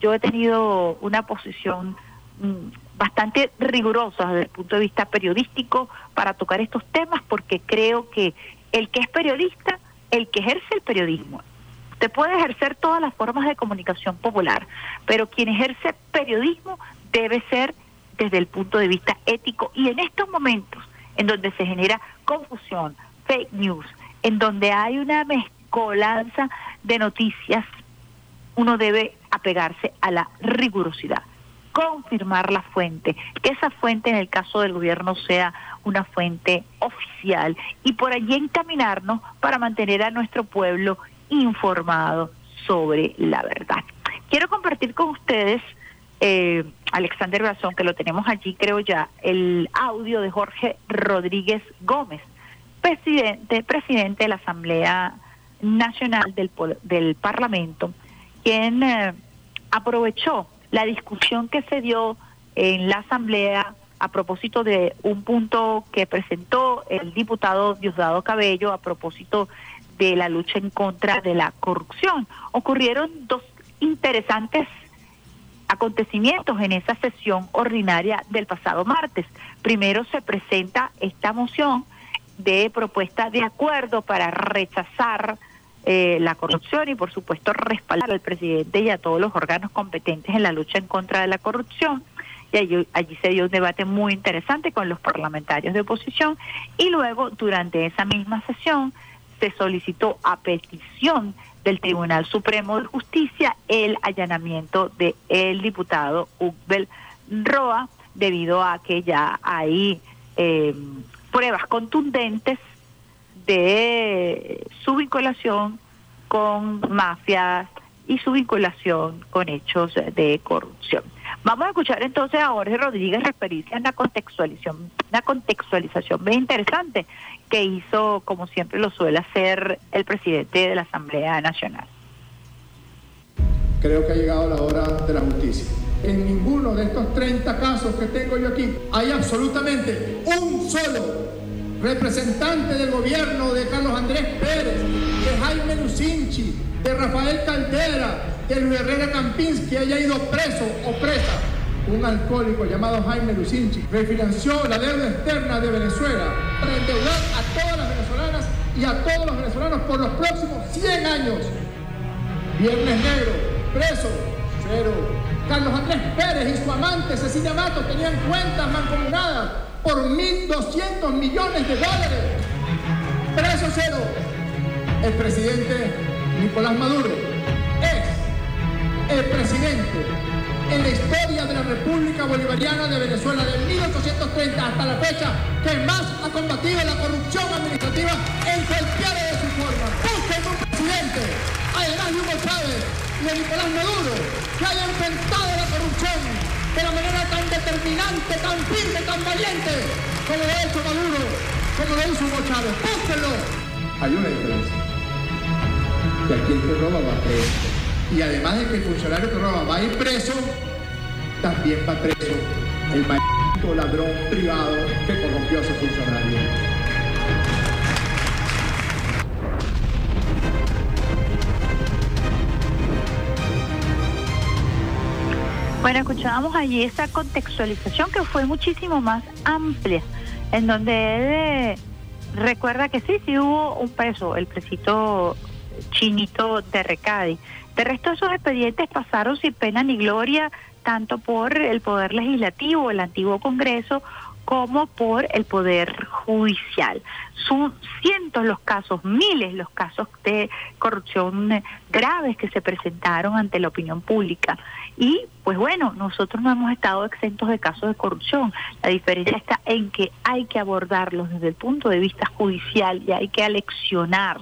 Yo he tenido una posición mm, bastante rigurosa desde el punto de vista periodístico para tocar estos temas porque creo que el que es periodista, el que ejerce el periodismo, usted puede ejercer todas las formas de comunicación popular, pero quien ejerce periodismo debe ser desde el punto de vista ético y en estos momentos en donde se genera confusión, fake news, en donde hay una mezcolanza de noticias uno debe apegarse a la rigurosidad, confirmar la fuente, que esa fuente en el caso del gobierno sea una fuente oficial y por allí encaminarnos para mantener a nuestro pueblo informado sobre la verdad. Quiero compartir con ustedes, eh, Alexander Brazón, que lo tenemos allí, creo ya, el audio de Jorge Rodríguez Gómez, presidente, presidente de la Asamblea Nacional del, del Parlamento, quien eh, aprovechó la discusión que se dio en la Asamblea a propósito de un punto que presentó el diputado Diosdado Cabello a propósito de la lucha en contra de la corrupción. Ocurrieron dos interesantes acontecimientos en esa sesión ordinaria del pasado martes. Primero se presenta esta moción de propuesta de acuerdo para rechazar eh, la corrupción y por supuesto respaldar al presidente y a todos los órganos competentes en la lucha en contra de la corrupción. Y allí, allí se dio un debate muy interesante con los parlamentarios de oposición y luego durante esa misma sesión se solicitó a petición del Tribunal Supremo de Justicia el allanamiento del el diputado Ugbel Roa debido a que ya hay eh, pruebas contundentes de su vinculación con mafias y su vinculación con hechos de corrupción. Vamos a escuchar entonces a Jorge Rodríguez referirse a una contextualización, una contextualización bien interesante que hizo, como siempre lo suele hacer, el presidente de la Asamblea Nacional. Creo que ha llegado la hora de la justicia. En ninguno de estos 30 casos que tengo yo aquí hay absolutamente un solo representante del gobierno de Carlos Andrés Pérez, de Jaime Lucinchi, de Rafael Caldera, de Luis Herrera Campins que haya ido preso o presa. Un alcohólico llamado Jaime Lucinchi refinanció la deuda externa de Venezuela para endeudar a todas las venezolanas y a todos los venezolanos por los próximos 100 años. Viernes Negro, preso, cero. Carlos Andrés Pérez y su amante Cecilia Mato tenían cuentas mancomunadas por 1.200 millones de dólares. Preso cero. El presidente Nicolás Maduro es el presidente en la historia de la República Bolivariana de Venezuela de 1830 hasta la fecha que más ha combatido la corrupción administrativa en cualquiera de sus formas. Busquen un presidente, además de Hugo Chávez y de Nicolás Maduro, que haya enfrentado la corrupción de la manera tan determinante, tan firme, tan valiente, como lo ha hecho Maduro, como lo hizo Hugo Chávez. Búsquenlo. Hay una diferencia. Que aquí el que roba va preso. Y además de que el funcionario que roba va a preso, también va preso el maldito ladrón privado que corrompió a ese funcionario. Bueno, escuchábamos allí esa contextualización que fue muchísimo más amplia, en donde él eh, recuerda que sí, sí hubo un preso, el presito chinito de Recadi. De resto, esos expedientes pasaron sin pena ni gloria, tanto por el Poder Legislativo, el antiguo Congreso, como por el Poder Judicial. Son cientos los casos, miles los casos de corrupción graves que se presentaron ante la opinión pública. Y pues bueno, nosotros no hemos estado exentos de casos de corrupción. La diferencia está en que hay que abordarlos desde el punto de vista judicial y hay que aleccionar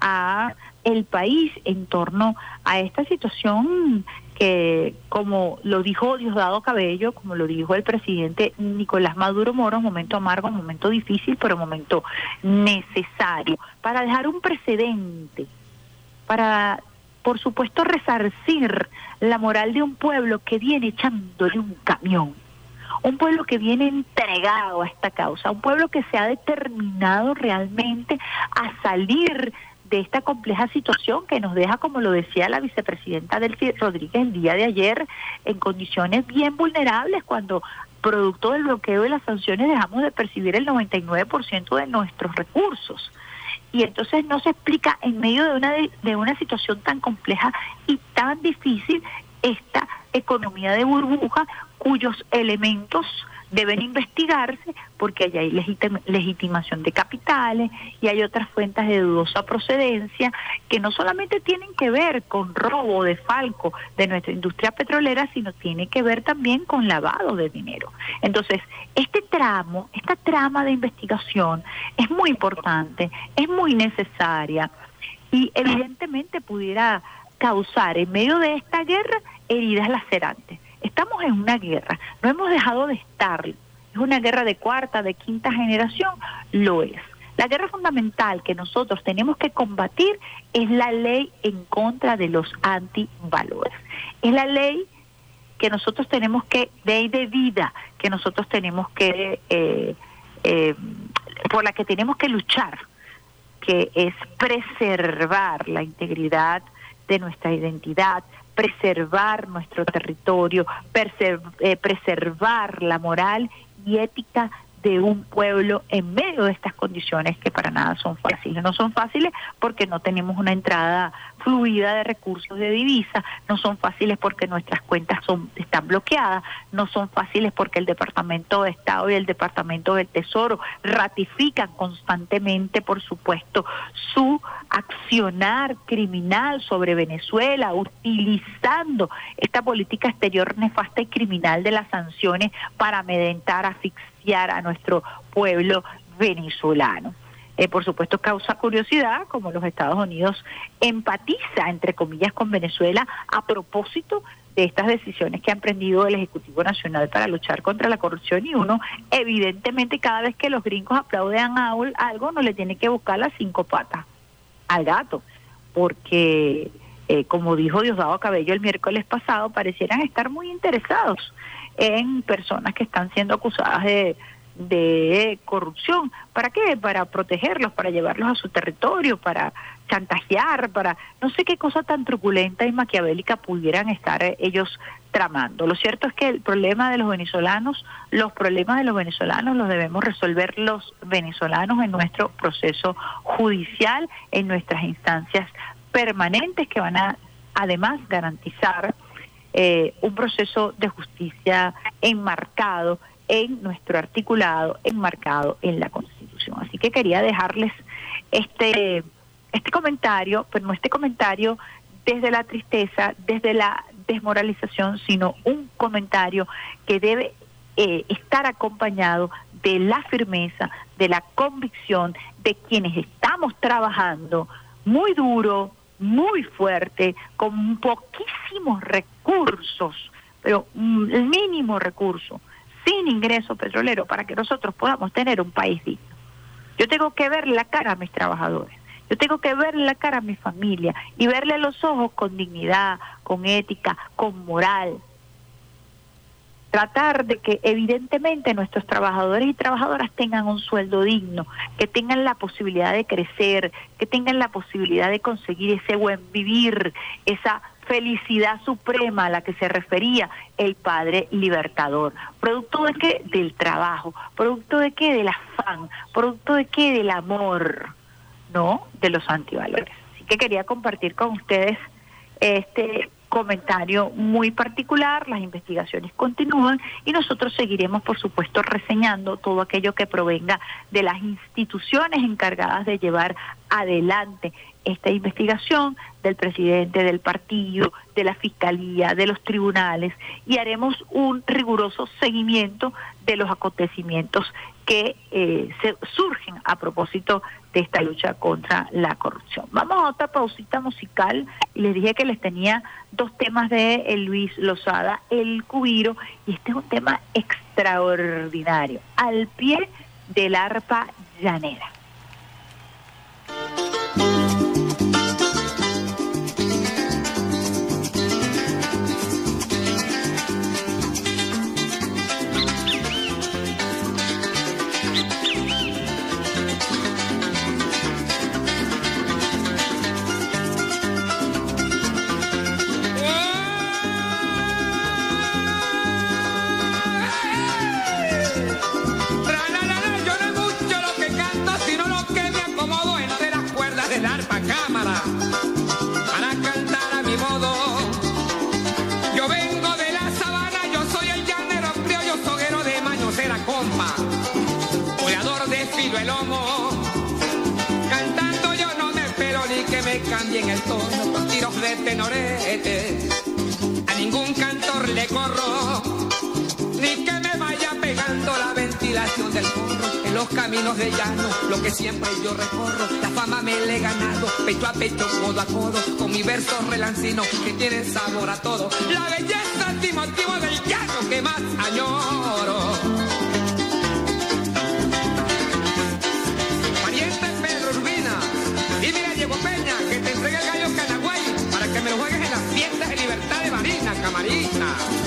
a el país en torno a esta situación que, como lo dijo Diosdado Cabello, como lo dijo el presidente Nicolás Maduro Moro, momento amargo, momento difícil, pero momento necesario, para dejar un precedente, para, por supuesto, resarcir la moral de un pueblo que viene echándole un camión un pueblo que viene entregado a esta causa, un pueblo que se ha determinado realmente a salir de esta compleja situación que nos deja, como lo decía la vicepresidenta Delphi Rodríguez el día de ayer, en condiciones bien vulnerables cuando producto del bloqueo de las sanciones dejamos de percibir el 99% de nuestros recursos. Y entonces no se explica en medio de una, de una situación tan compleja y tan difícil esta economía de burbuja cuyos elementos deben investigarse porque hay legitimación de capitales y hay otras fuentes de dudosa procedencia que no solamente tienen que ver con robo de falco de nuestra industria petrolera, sino tiene que ver también con lavado de dinero. Entonces, este tramo, esta trama de investigación es muy importante, es muy necesaria y evidentemente pudiera causar en medio de esta guerra heridas lacerantes. Estamos en una guerra, no hemos dejado de estar. Es una guerra de cuarta, de quinta generación, lo es. La guerra fundamental que nosotros tenemos que combatir es la ley en contra de los antivalores. Es la ley que nosotros tenemos que, ley de vida, que nosotros tenemos que, eh, eh, por la que tenemos que luchar que es preservar la integridad de nuestra identidad, preservar nuestro territorio, eh, preservar la moral y ética de un pueblo en medio de estas condiciones que para nada son fáciles. No son fáciles porque no tenemos una entrada fluida de recursos de divisa, no son fáciles porque nuestras cuentas son están bloqueadas, no son fáciles porque el Departamento de Estado y el Departamento del Tesoro ratifican constantemente, por supuesto, su accionar criminal sobre Venezuela, utilizando esta política exterior nefasta y criminal de las sanciones para amedrentar, asfixiar a nuestro pueblo venezolano. Eh, por supuesto causa curiosidad, como los Estados Unidos empatiza, entre comillas, con Venezuela a propósito de estas decisiones que ha emprendido el Ejecutivo Nacional para luchar contra la corrupción. Y uno, evidentemente, cada vez que los gringos aplauden a algo, no le tiene que buscar las cinco patas al gato, porque, eh, como dijo Diosdado Cabello el miércoles pasado, parecieran estar muy interesados en personas que están siendo acusadas de, de corrupción. ¿Para qué? Para protegerlos, para llevarlos a su territorio, para chantajear, para no sé qué cosa tan truculenta y maquiavélica pudieran estar eh, ellos tramando. Lo cierto es que el problema de los venezolanos, los problemas de los venezolanos los debemos resolver los venezolanos en nuestro proceso judicial, en nuestras instancias permanentes que van a además garantizar eh, un proceso de justicia enmarcado en nuestro articulado, enmarcado en la Constitución. Así que quería dejarles este, este comentario, pero no este comentario desde la tristeza, desde la desmoralización, sino un comentario que debe eh, estar acompañado de la firmeza, de la convicción de quienes estamos trabajando muy duro, muy fuerte, con poquísimos recursos, pero el mínimo recurso, sin ingreso petrolero, para que nosotros podamos tener un país digno. Yo tengo que ver la cara a mis trabajadores, yo tengo que ver la cara a mi familia y verle a los ojos con dignidad, con ética, con moral, tratar de que evidentemente nuestros trabajadores y trabajadoras tengan un sueldo digno, que tengan la posibilidad de crecer, que tengan la posibilidad de conseguir ese buen vivir, esa felicidad suprema a la que se refería el padre libertador. ¿Producto de qué? Del trabajo. ¿Producto de qué? Del afán. ¿Producto de qué? Del amor, ¿no? De los antivalores. Así que quería compartir con ustedes este comentario muy particular, las investigaciones continúan y nosotros seguiremos, por supuesto, reseñando todo aquello que provenga de las instituciones encargadas de llevar adelante esta investigación del presidente del partido, de la fiscalía, de los tribunales y haremos un riguroso seguimiento de los acontecimientos que eh, se surgen a propósito de esta lucha contra la corrupción. Vamos a otra pausita musical y les dije que les tenía dos temas de Luis Lozada, El Cubiro, y este es un tema extraordinario, al pie del arpa llanera. Cambien el tono con tiros de tenorete. A ningún cantor le corro, ni que me vaya pegando la ventilación del forro. En los caminos de llano, lo que siempre yo recorro, la fama me le he ganado, pecho a pecho, codo a codo, con mi verso relancino que tiene sabor a todo. La belleza antimotivo del llano que más añoro. me juegues en las fiestas de libertad de Marina, camarina.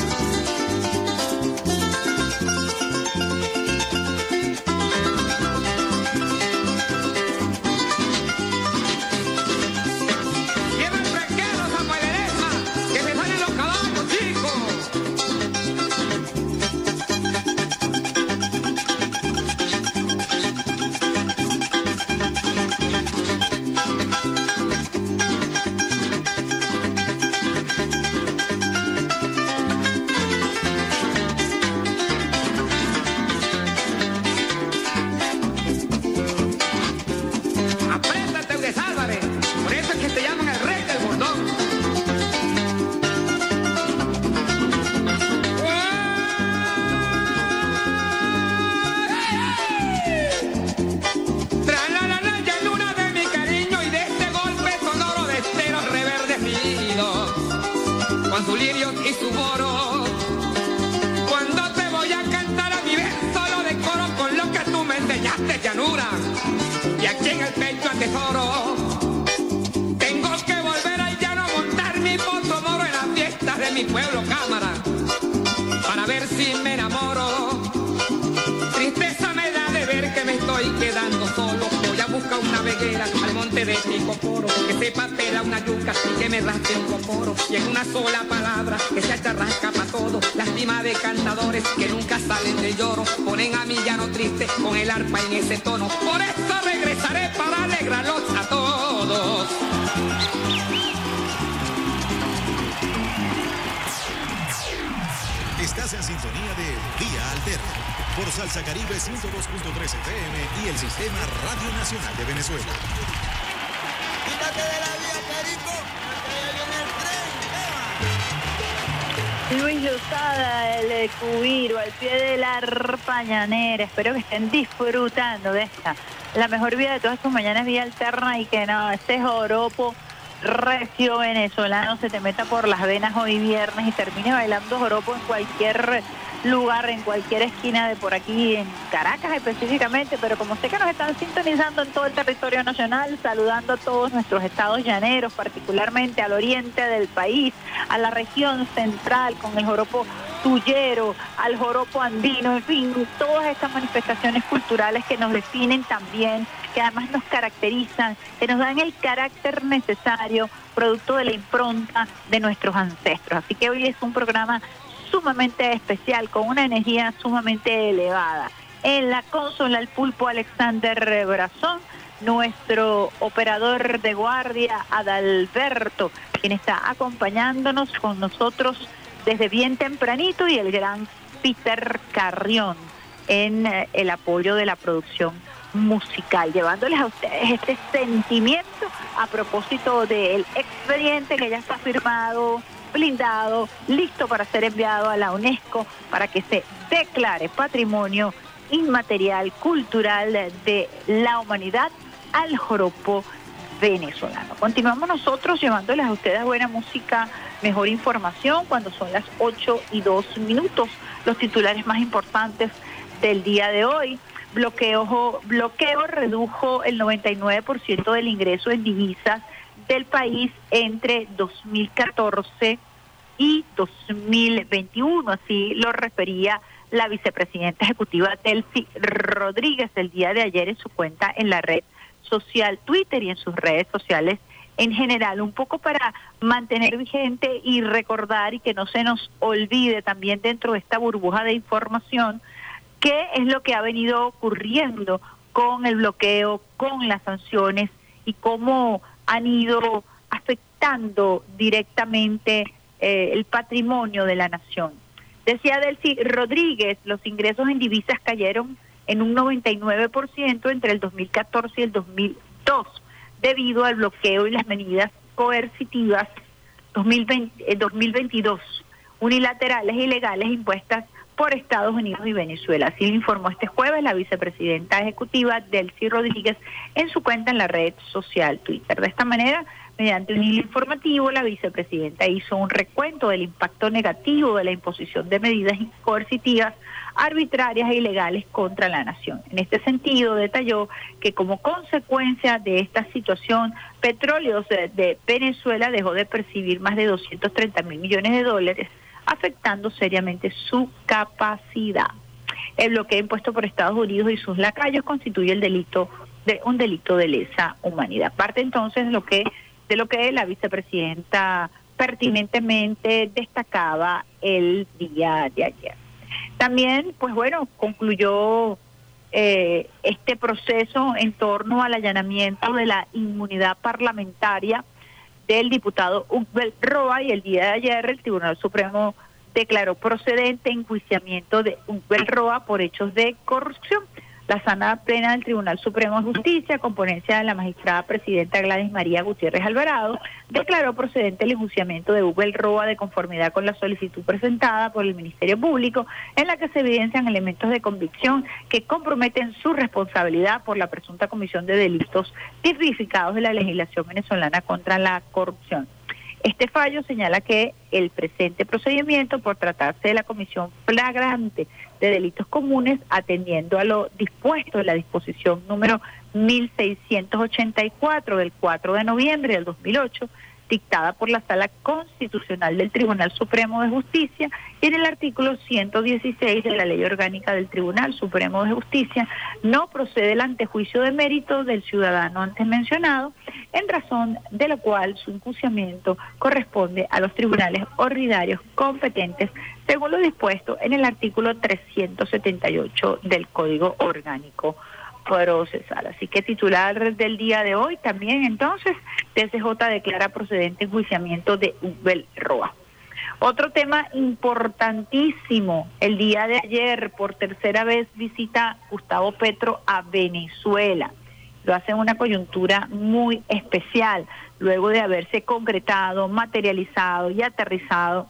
Un. Y en una sola palabra que se acharrasca para todo. Lástima de cantadores que nunca salen de lloro. Ponen a mi llano triste con el arpa en ese tono. Por eso regresaré para alegrarlos a todos. Estás en sintonía de Vía Alterna por Salsa Caribe 102.3 FM y el Sistema Radio Nacional de Venezuela. Quítate de la vía, Perico, Luis Lozada, el cubiro, al pie de la arpañanera. Espero que estén disfrutando de esta, la mejor vida de todas tus mañanas, vía alterna y que no, este joropo recio venezolano se te meta por las venas hoy viernes y termine bailando joropo en cualquier lugar, en cualquier esquina de por aquí, en Caracas específicamente, pero como sé que nos están sintonizando en todo el territorio nacional, saludando a todos nuestros estados llaneros, particularmente al oriente del país, a la región central con el joropo tuyero, al joropo andino, en fin, todas estas manifestaciones culturales que nos definen también, que además nos caracterizan, que nos dan el carácter necesario, producto de la impronta de nuestros ancestros. Así que hoy es un programa sumamente especial, con una energía sumamente elevada. En la consola el pulpo Alexander Brazón, nuestro operador de guardia Adalberto, quien está acompañándonos con nosotros desde bien tempranito, y el gran Peter Carrión en eh, el apoyo de la producción musical, llevándoles a ustedes este sentimiento a propósito del expediente que ya está firmado, blindado, listo para ser enviado a la UNESCO para que se declare patrimonio inmaterial cultural de la humanidad al joropo venezolano. Continuamos nosotros llevándoles a ustedes buena música, mejor información cuando son las 8 y 2 minutos. Los titulares más importantes del día de hoy. Bloqueo, bloqueo redujo el 99% del ingreso en divisas del país entre 2014 y 2021. Así lo refería la vicepresidenta ejecutiva Delcy Rodríguez el día de ayer en su cuenta en la red social Twitter y en sus redes sociales en general, un poco para mantener vigente y recordar y que no se nos olvide también dentro de esta burbuja de información qué es lo que ha venido ocurriendo con el bloqueo, con las sanciones y cómo han ido afectando directamente eh, el patrimonio de la nación. Decía Delcy Rodríguez, los ingresos en divisas cayeron en un 99% entre el 2014 y el 2002 debido al bloqueo y las medidas coercitivas 2020, 2022 unilaterales y legales impuestas por Estados Unidos y Venezuela. Así lo informó este jueves la vicepresidenta ejecutiva Delcy Rodríguez en su cuenta en la red social Twitter. De esta manera, mediante un hilo informativo, la vicepresidenta hizo un recuento del impacto negativo de la imposición de medidas coercitivas arbitrarias e ilegales contra la nación. En este sentido, detalló que como consecuencia de esta situación, Petróleos de Venezuela dejó de percibir más de 230 mil millones de dólares, afectando seriamente su capacidad. El bloqueo impuesto por Estados Unidos y sus lacayos constituye el delito de un delito de lesa humanidad. Parte entonces de lo que de lo que la vicepresidenta pertinentemente destacaba el día de ayer. También, pues bueno, concluyó eh, este proceso en torno al allanamiento de la inmunidad parlamentaria del diputado Ugbel Roa y el día de ayer el Tribunal Supremo declaró procedente enjuiciamiento de Ugbel Roa por hechos de corrupción. La sana plena del Tribunal Supremo de Justicia, componencia de la magistrada presidenta Gladys María Gutiérrez Alvarado, declaró procedente el enjuiciamiento de Hugo El Roa de conformidad con la solicitud presentada por el Ministerio Público, en la que se evidencian elementos de convicción que comprometen su responsabilidad por la presunta comisión de delitos tipificados de la legislación venezolana contra la corrupción. Este fallo señala que el presente procedimiento, por tratarse de la comisión flagrante de delitos comunes, atendiendo a lo dispuesto en la disposición número 1684 del 4 de noviembre del 2008, dictada por la Sala Constitucional del Tribunal Supremo de Justicia y en el artículo 116 de la Ley Orgánica del Tribunal Supremo de Justicia, no procede el antejuicio de mérito del ciudadano antes mencionado, en razón de lo cual su enjuiciamiento corresponde a los tribunales ordinarios competentes según lo dispuesto en el artículo 378 del Código Orgánico procesal. Así que titular del día de hoy también entonces, TCJ declara procedente enjuiciamiento de Ubel Roa. Otro tema importantísimo, el día de ayer por tercera vez visita Gustavo Petro a Venezuela. Lo hace en una coyuntura muy especial, luego de haberse concretado, materializado y aterrizado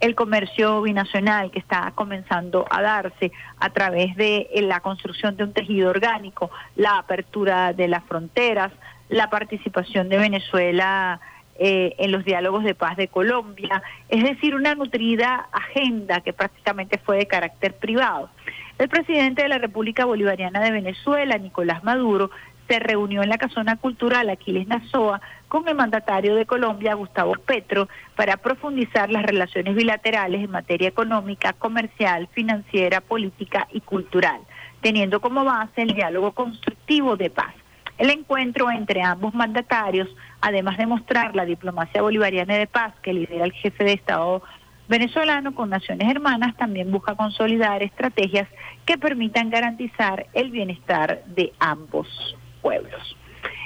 el comercio binacional que está comenzando a darse a través de eh, la construcción de un tejido orgánico, la apertura de las fronteras, la participación de Venezuela eh, en los diálogos de paz de Colombia, es decir, una nutrida agenda que prácticamente fue de carácter privado. El presidente de la República Bolivariana de Venezuela, Nicolás Maduro, se reunió en la Casona Cultural Aquiles Nazoa con el mandatario de Colombia, Gustavo Petro, para profundizar las relaciones bilaterales en materia económica, comercial, financiera, política y cultural, teniendo como base el diálogo constructivo de paz. El encuentro entre ambos mandatarios, además de mostrar la diplomacia bolivariana de paz que lidera el jefe de Estado venezolano con naciones hermanas, también busca consolidar estrategias que permitan garantizar el bienestar de ambos pueblos.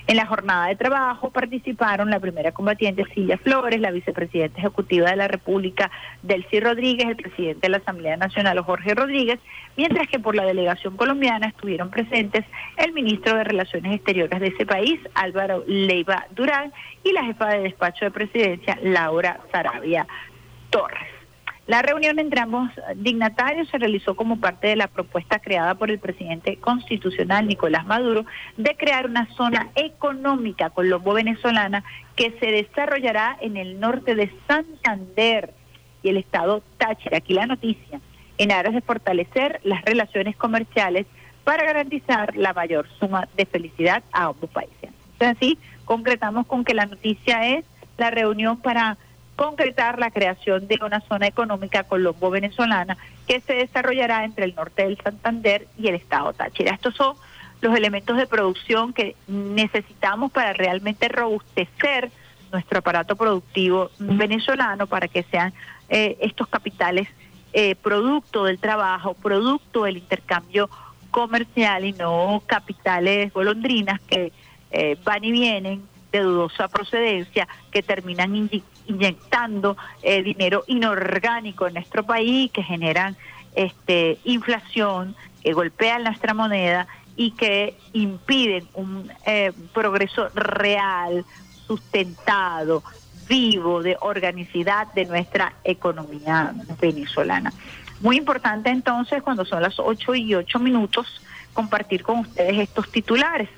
En la jornada de trabajo participaron la primera combatiente Silvia Flores, la vicepresidenta ejecutiva de la República Delcy Rodríguez, el presidente de la Asamblea Nacional Jorge Rodríguez, mientras que por la delegación colombiana estuvieron presentes el ministro de Relaciones Exteriores de ese país, Álvaro Leiva Durán, y la jefa de despacho de presidencia, Laura Sarabia Torres. La reunión entre ambos dignatarios se realizó como parte de la propuesta creada por el presidente constitucional Nicolás Maduro de crear una zona económica colombo-venezolana que se desarrollará en el norte de Santander y el estado Táchira. Aquí la noticia, en aras de fortalecer las relaciones comerciales para garantizar la mayor suma de felicidad a ambos países. Entonces, así concretamos con que la noticia es la reunión para concretar la creación de una zona económica colombo-venezolana que se desarrollará entre el norte del Santander y el estado Táchira. Estos son los elementos de producción que necesitamos para realmente robustecer nuestro aparato productivo venezolano para que sean eh, estos capitales eh, producto del trabajo, producto del intercambio comercial y no capitales golondrinas que eh, van y vienen de dudosa procedencia que terminan inyectando eh, dinero inorgánico en nuestro país, que generan este, inflación, que golpean nuestra moneda y que impiden un eh, progreso real, sustentado, vivo, de organicidad de nuestra economía venezolana. Muy importante entonces, cuando son las 8 y 8 minutos, compartir con ustedes estos titulares.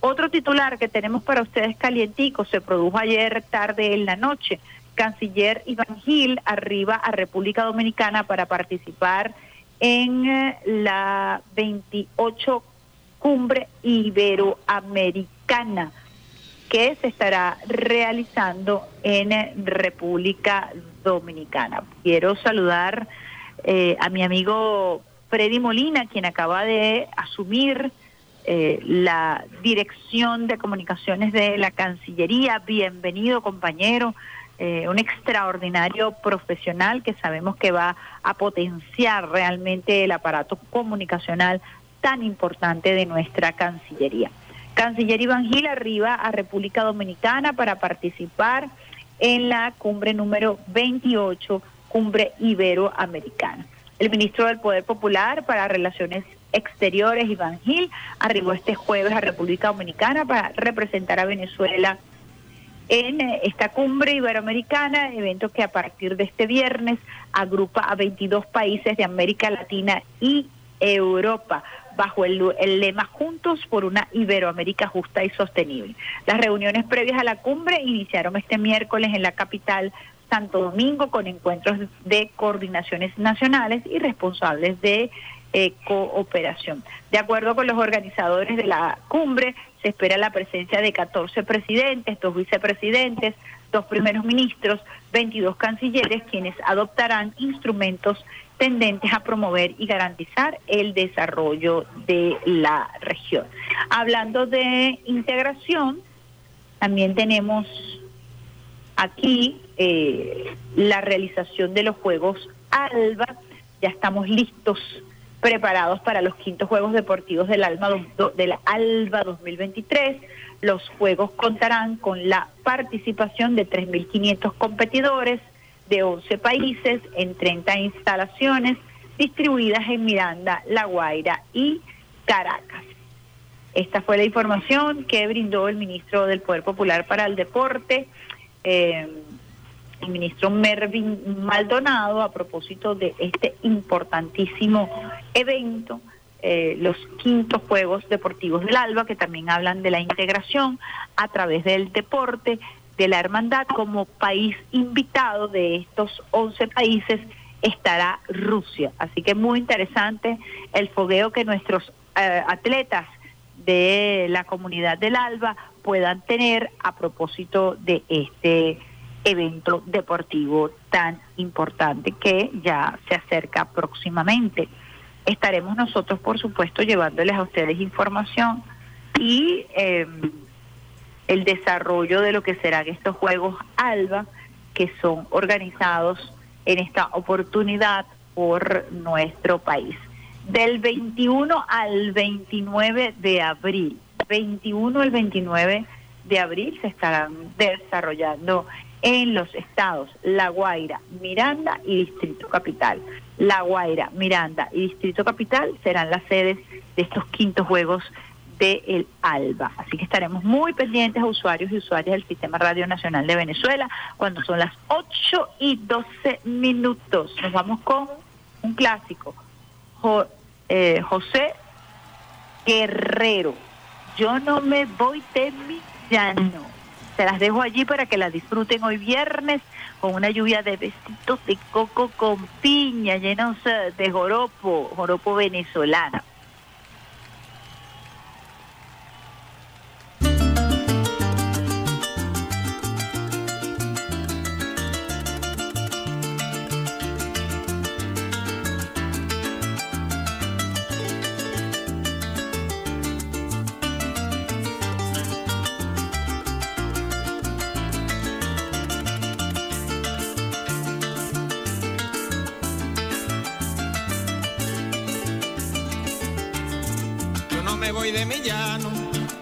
Otro titular que tenemos para ustedes calientico se produjo ayer tarde en la noche. Canciller Iván Gil arriba a República Dominicana para participar en eh, la 28 Cumbre Iberoamericana que se estará realizando en eh, República Dominicana. Quiero saludar eh, a mi amigo Freddy Molina, quien acaba de asumir eh, la Dirección de Comunicaciones de la Cancillería. Bienvenido, compañero. Eh, un extraordinario profesional que sabemos que va a potenciar realmente el aparato comunicacional tan importante de nuestra Cancillería. Canciller Iván Gil arriba a República Dominicana para participar en la cumbre número 28, cumbre iberoamericana. El ministro del Poder Popular para Relaciones Exteriores, Iván Gil, arribó este jueves a República Dominicana para representar a Venezuela en eh, esta cumbre iberoamericana, evento que a partir de este viernes agrupa a 22 países de América Latina y Europa bajo el, el, lema Juntos por una Iberoamérica justa y sostenible. Las reuniones previas a la cumbre iniciaron este miércoles en la capital Santo Domingo con encuentros de coordinaciones nacionales y responsables de cooperación. De acuerdo con los organizadores de la cumbre, se espera la presencia de 14 presidentes, dos vicepresidentes, dos primeros ministros, 22 cancilleres, quienes adoptarán instrumentos tendentes a promover y garantizar el desarrollo de la región. Hablando de integración, también tenemos aquí eh, la realización de los Juegos ALBA. Ya estamos listos, preparados para los quintos Juegos Deportivos del ALBA, del ALBA 2023. Los Juegos contarán con la participación de 3.500 competidores de 11 países en 30 instalaciones distribuidas en Miranda, La Guaira y Caracas. Esta fue la información que brindó el ministro del Poder Popular para el Deporte, eh, el ministro Mervin Maldonado, a propósito de este importantísimo evento, eh, los quintos Juegos Deportivos del ALBA, que también hablan de la integración a través del deporte, de la hermandad como país invitado de estos 11 países estará Rusia. Así que muy interesante el fogueo que nuestros eh, atletas de la comunidad del ALBA puedan tener a propósito de este evento deportivo tan importante que ya se acerca próximamente. Estaremos nosotros, por supuesto, llevándoles a ustedes información y em, el desarrollo de lo que serán estos Juegos ALBA, que son organizados en esta oportunidad por nuestro país. Del 21 al 29 de abril, 21 al 29 de abril se estarán desarrollando en los estados La Guaira, Miranda y Distrito Capital. La Guaira, Miranda y Distrito Capital serán las sedes de estos quintos Juegos de el ALBA. Así que estaremos muy pendientes a usuarios y usuarias del Sistema Radio Nacional de Venezuela cuando son las 8 y 12 minutos. Nos vamos con un clásico. Eh, José Guerrero. Yo no me voy de mi llano. Se las dejo allí para que la disfruten hoy viernes con una lluvia de besitos de coco con piña llenos de joropo, joropo venezolana. De mi llano,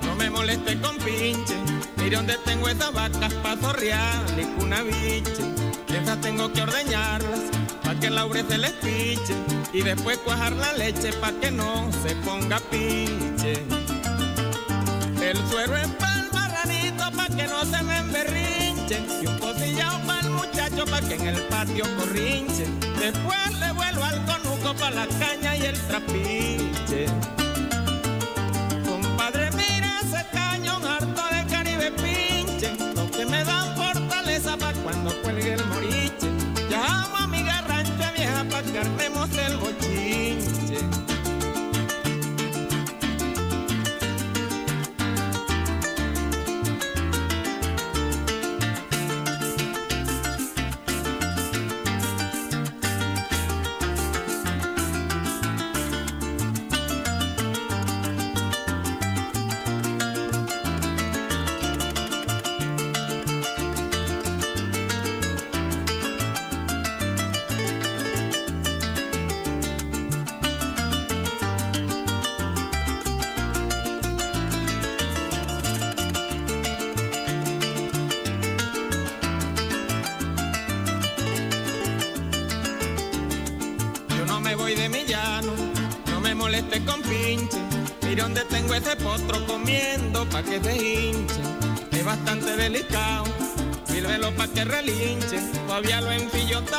no me moleste con pinche. Mire donde tengo esas vacas pa' zorrear y una biche. Esas tengo que ordeñarlas pa' que la ubre se les piche. Y después cuajar la leche pa' que no se ponga pinche. El suero es para el marranito pa' que no se me emberrinche. Y un pocillao para el muchacho pa' que en el patio corrinche. Después le vuelvo al conuco pa' la caña y el trapiche. Cuando cuelgue el moriche.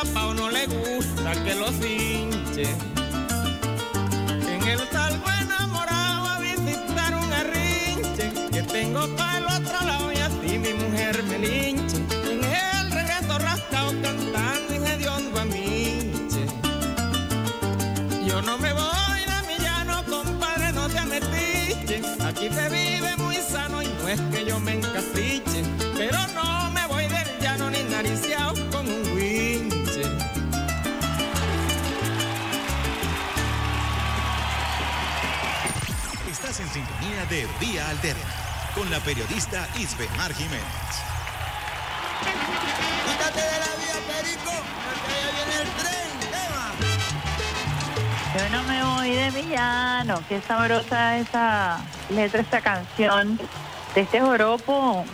Tapado, no le de Vía Alterna con la periodista Isbemar Jiménez. Quítate de la vía, Perico, porque allá viene el tren. Eva. Yo no me voy de villano. Qué sabrosa esa letra, esta canción de este joropo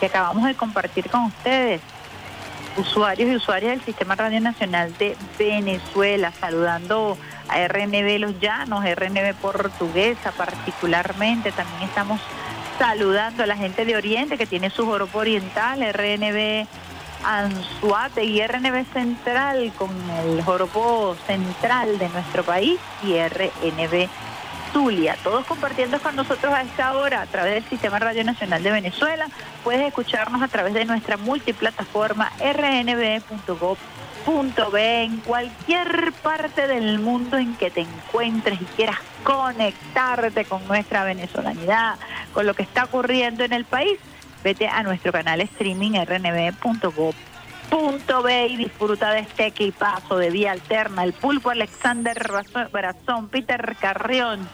que acabamos de compartir con ustedes. Usuarios y usuarias del Sistema Radio Nacional de Venezuela, saludando a RNB Los Llanos, RNB Portuguesa particularmente. También estamos saludando a la gente de Oriente que tiene su joropo oriental, RNB Anzuate y RNB Central con el joropo central de nuestro país y RNB Zulia. Todos compartiendo con nosotros a esta hora a través del Sistema Radio Nacional de Venezuela. Puedes escucharnos a través de nuestra multiplataforma rnb.gov.be en cualquier parte del mundo en que te encuentres y quieras conectarte con nuestra venezolanidad, con lo que está ocurriendo en el país vete a nuestro canal streaming rnb.gov.be y disfruta de este equipazo de vía alterna. El pulpo Alexander Brazón, Peter Carrión,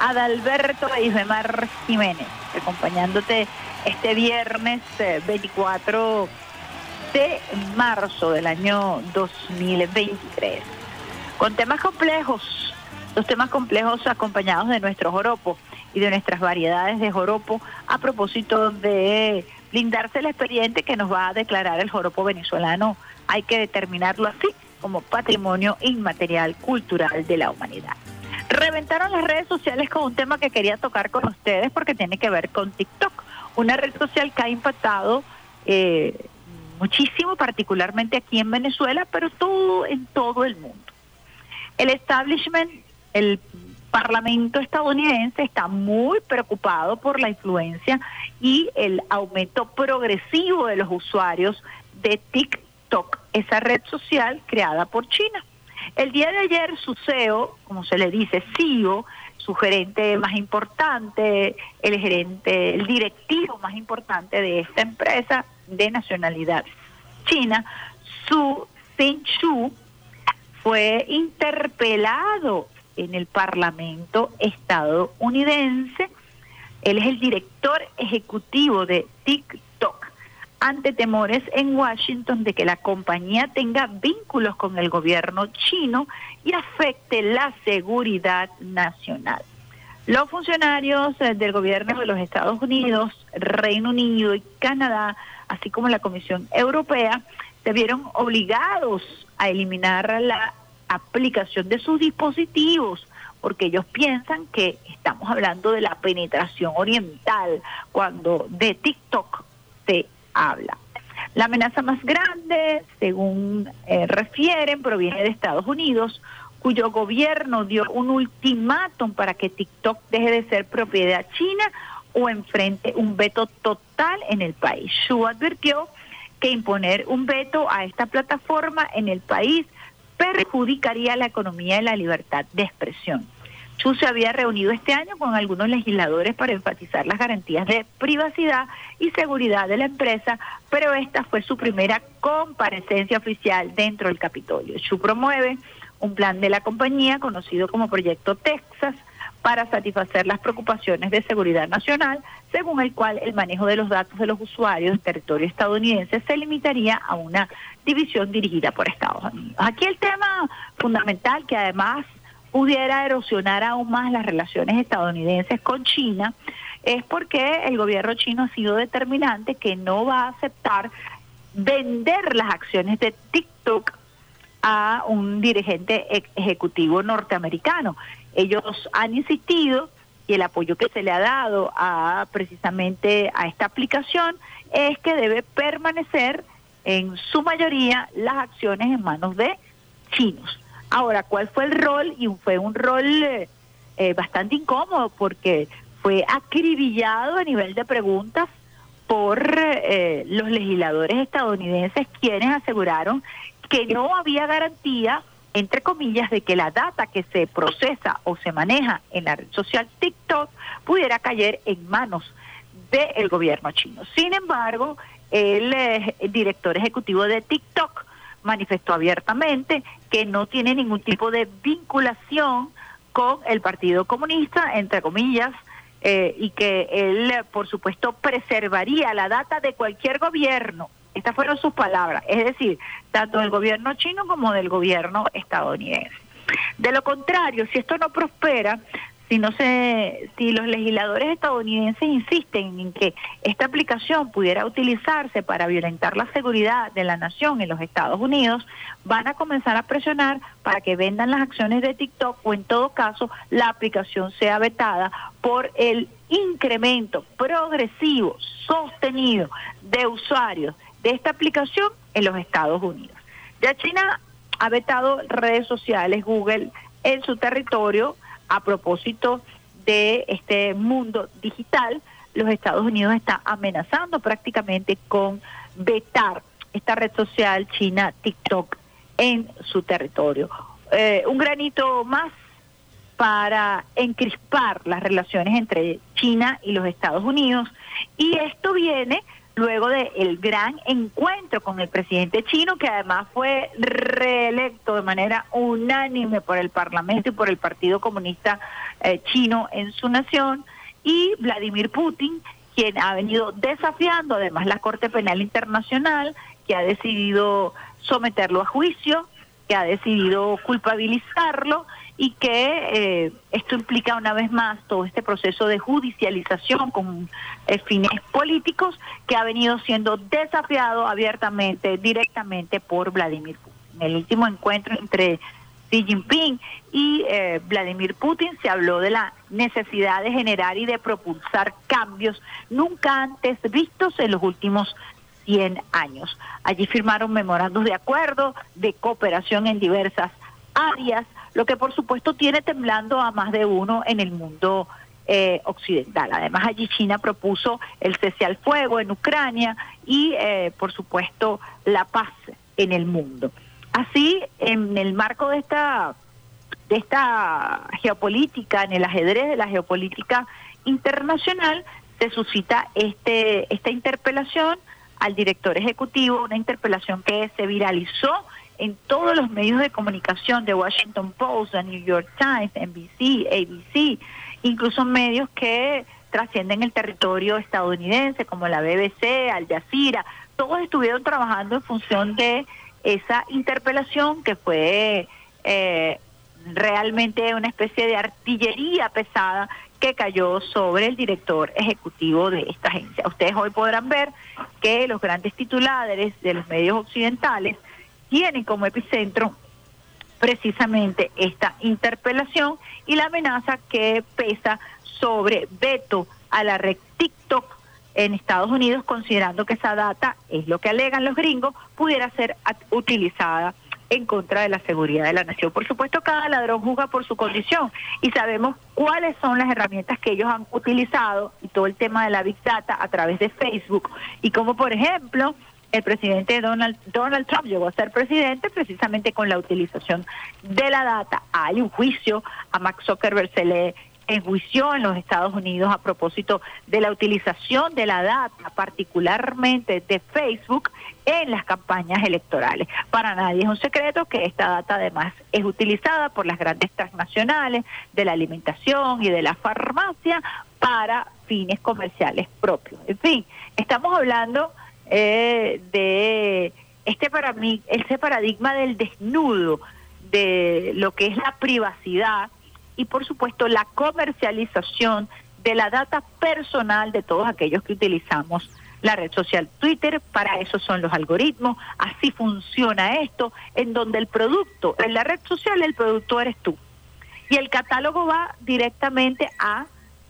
Adalberto Isbemar Jiménez, acompañándote este viernes eh, 24 de marzo del año 2023. Con temas complejos, los temas complejos acompañados de nuestro joropo y de nuestras variedades de joropo a propósito de blindarse el expediente que nos va a declarar el joropo venezolano. Hay que determinarlo así como patrimonio inmaterial cultural de la humanidad. Reventaron las redes sociales con un tema que quería tocar con ustedes porque tiene que ver con TikTok, una red social que ha impactado eh, muchísimo, particularmente aquí en Venezuela, pero todo en todo el mundo. El establishment, el Parlamento estadounidense está muy preocupado por la influencia y el aumento progresivo de los usuarios de TikTok, esa red social creada por China. El día de ayer su CEO, como se le dice, CEO, su gerente más importante, el gerente, el directivo más importante de esta empresa de nacionalidad china, Su Zhenshu, fue interpelado en el Parlamento estadounidense. Él es el director ejecutivo de TikTok ante temores en Washington de que la compañía tenga vínculos con el gobierno chino y afecte la seguridad nacional. Los funcionarios eh, del gobierno de los Estados Unidos, Reino Unido y Canadá, así como la Comisión Europea, se vieron obligados a eliminar la aplicación de sus dispositivos, porque ellos piensan que estamos hablando de la penetración oriental cuando de TikTok se habla. La amenaza más grande, según eh, refieren, proviene de Estados Unidos, cuyo gobierno dio un ultimátum para que TikTok deje de ser propiedad china o enfrente un veto total en el país. Xu advirtió que imponer un veto a esta plataforma en el país perjudicaría la economía y la libertad de expresión. Chu se había reunido este año con algunos legisladores para enfatizar las garantías de privacidad y seguridad de la empresa, pero esta fue su primera comparecencia oficial dentro del Capitolio. Chu promueve un plan de la compañía conocido como Proyecto Texas para satisfacer las preocupaciones de seguridad nacional, según el cual el manejo de los datos de los usuarios en territorio estadounidense se limitaría a una división dirigida por Estados Unidos. Aquí el tema fundamental que además pudiera erosionar aún más las relaciones estadounidenses con China es porque el gobierno chino ha sido determinante que no va a aceptar vender las acciones de TikTok a un dirigente ejecutivo norteamericano. Ellos han insistido y el apoyo que se le ha dado a precisamente a esta aplicación es que debe permanecer en su mayoría las acciones en manos de chinos. Ahora, ¿cuál fue el rol? Y fue un rol eh, eh, bastante incómodo porque fue acribillado a nivel de preguntas por eh, los legisladores estadounidenses quienes aseguraron que no había garantía, entre comillas, de que la data que se procesa o se maneja en la red social TikTok pudiera caer en manos del gobierno chino. Sin embargo, el, eh, director ejecutivo de TikTok manifestó abiertamente que no tiene ningún tipo de vinculación con el Partido Comunista, entre comillas, eh, y que él, por supuesto, preservaría la data de cualquier gobierno. Estas fueron sus palabras, es decir, tanto del gobierno chino como del gobierno estadounidense. De lo contrario, si esto no prospera, si no se, si los legisladores estadounidenses insisten en que esta aplicación pudiera utilizarse para violentar la seguridad de la nación en los Estados Unidos, van a comenzar a presionar para que vendan las acciones de TikTok o en todo caso la aplicación sea vetada por el incremento progresivo, sostenido de usuarios de esta aplicación en los Estados Unidos. Ya China ha vetado redes sociales, Google en su territorio, a propósito de este mundo digital, los Estados Unidos está amenazando prácticamente con vetar esta red social china TikTok en su territorio. Eh, un granito más para encrispar las relaciones entre China y los Estados Unidos y esto viene luego del gran encuentro con el presidente chino, que además fue reelecto de manera unánime por el Parlamento y por el Partido Comunista eh, Chino en su nación, y Vladimir Putin, quien ha venido desafiando además la Corte Penal Internacional, que ha decidido someterlo a juicio, que ha decidido culpabilizarlo y que eh, esto implica una vez más todo este proceso de judicialización con eh, fines políticos que ha venido siendo desafiado abiertamente, directamente por Vladimir Putin. En el último encuentro entre Xi Jinping y eh, Vladimir Putin se habló de la necesidad de generar y de propulsar cambios nunca antes vistos en los últimos 100 años. Allí firmaron memorandos de acuerdo, de cooperación en diversas áreas, lo que por supuesto tiene temblando a más de uno en el mundo eh, occidental. Además, allí China propuso el cese al fuego en Ucrania y, eh, por supuesto, la paz en el mundo. Así, en el marco de esta de esta geopolítica, en el ajedrez de la geopolítica internacional, se suscita este esta interpelación al director ejecutivo, una interpelación que se viralizó en todos los medios de comunicación de Washington Post, The New York Times, NBC, ABC, incluso medios que trascienden el territorio estadounidense como la BBC, Al Jazeera, todos estuvieron trabajando en función de esa interpelación que fue eh, realmente una especie de artillería pesada que cayó sobre el director ejecutivo de esta agencia. Ustedes hoy podrán ver que los grandes titulares de los medios occidentales tienen como epicentro precisamente esta interpelación y la amenaza que pesa sobre veto a la red TikTok en Estados Unidos, considerando que esa data, es lo que alegan los gringos, pudiera ser utilizada en contra de la seguridad de la nación. Por supuesto, cada ladrón juzga por su condición y sabemos cuáles son las herramientas que ellos han utilizado y todo el tema de la Big Data a través de Facebook y como, por ejemplo, el presidente Donald, Donald Trump llegó a ser presidente precisamente con la utilización de la data. Hay un juicio, a Max Zuckerberg se le enjuició en los Estados Unidos a propósito de la utilización de la data, particularmente de Facebook, en las campañas electorales. Para nadie es un secreto que esta data además es utilizada por las grandes transnacionales de la alimentación y de la farmacia para fines comerciales propios. En fin, estamos hablando eh, de este para mí, ese paradigma del desnudo, de lo que es la privacidad y por supuesto la comercialización de la data personal de todos aquellos que utilizamos la red social Twitter, para eso son los algoritmos, así funciona esto, en donde el producto, en la red social el producto eres tú. Y el catálogo va directamente a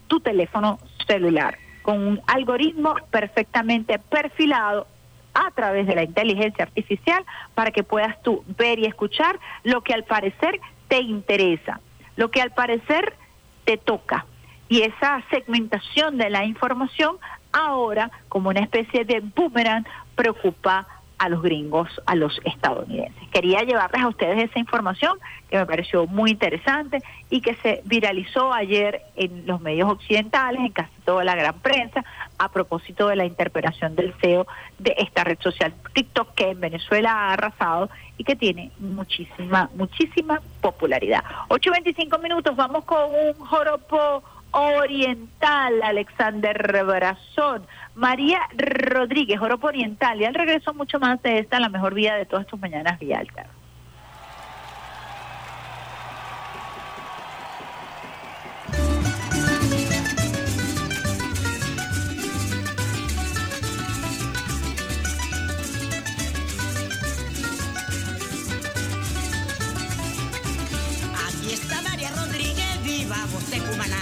tu teléfono celular con un algoritmo perfectamente perfilado a través de la inteligencia artificial para que puedas tú ver y escuchar lo que al parecer te interesa, lo que al parecer te toca. Y esa segmentación de la información ahora, como una especie de boomerang, preocupa a los gringos, a los estadounidenses. Quería llevarles a ustedes esa información que me pareció muy interesante y que se viralizó ayer en los medios occidentales, en casi toda la gran prensa, a propósito de la interpelación del CEO de esta red social TikTok que en Venezuela ha arrasado y que tiene muchísima, muchísima popularidad. 8.25 minutos, vamos con un joropo oriental, Alexander Brazón. María Rodríguez, Oropo Oriental. Y al regreso mucho más de esta, la mejor vida de todas tus mañanas, Vía. Aquí está María Rodríguez, viva voz de Cumaná,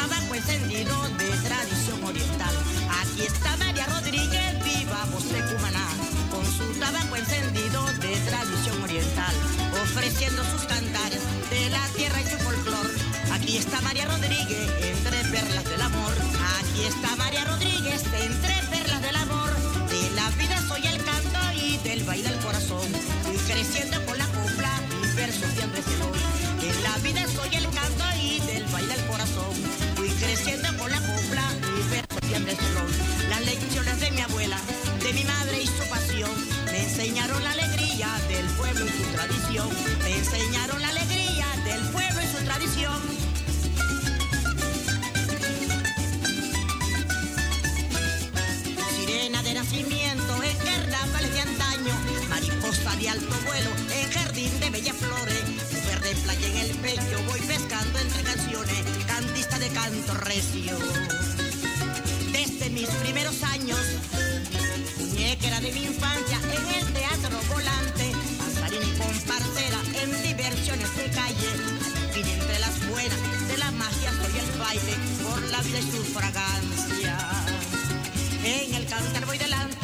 tabaco encendido de tradición oriental. Aquí está María Rodríguez, viva de Cumaná, con su tabaco encendido de tradición oriental, ofreciendo sus cantares de la tierra y su folclor. Aquí está María Rodríguez, entre perlas del amor. Aquí está María Rodríguez, entre perlas del amor. De la vida soy el canto y del baile el corazón. Fui creciendo con la copla y versos siempre se. En la vida soy el canto y del baile el corazón. Las lecciones de mi abuela, de mi madre y su pasión, me enseñaron la alegría del pueblo y su tradición. Me enseñaron la alegría del pueblo y su tradición. Sirena de nacimiento en carnavales de antaño, mariposa de alto vuelo en jardín de bellas flores, mujer playa en el pecho, voy pescando entre canciones, cantista de canto recio. Mis primeros años, muñequera de mi infancia en el teatro volante, danzarina y comparcera en diversiones de calle, al fin entre las buenas de la magia soy el baile por la vida y su fragancia. En el cantar voy delante.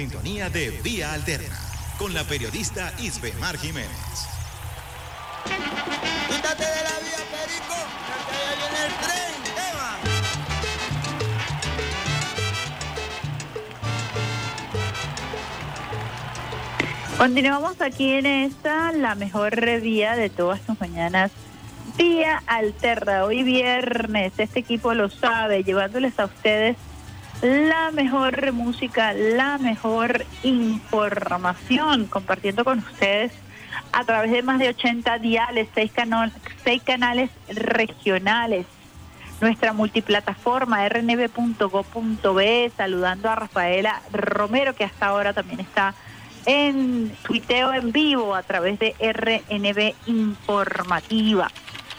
Sintonía de Vía Alterna con la periodista Isbe Mar Jiménez. Quítate de la vía, Perico, que allá viene el tren. Eva. Continuamos aquí en esta, la mejor vía de todas tus mañanas. Vía Alterna, hoy viernes, este equipo lo sabe, llevándoles a ustedes la mejor música, la mejor información, compartiendo con ustedes a través de más de 80 diales, seis, seis canales regionales. Nuestra multiplataforma rnb.go.be, saludando a Rafaela Romero, que hasta ahora también está en tuiteo en vivo a través de RNB Informativa.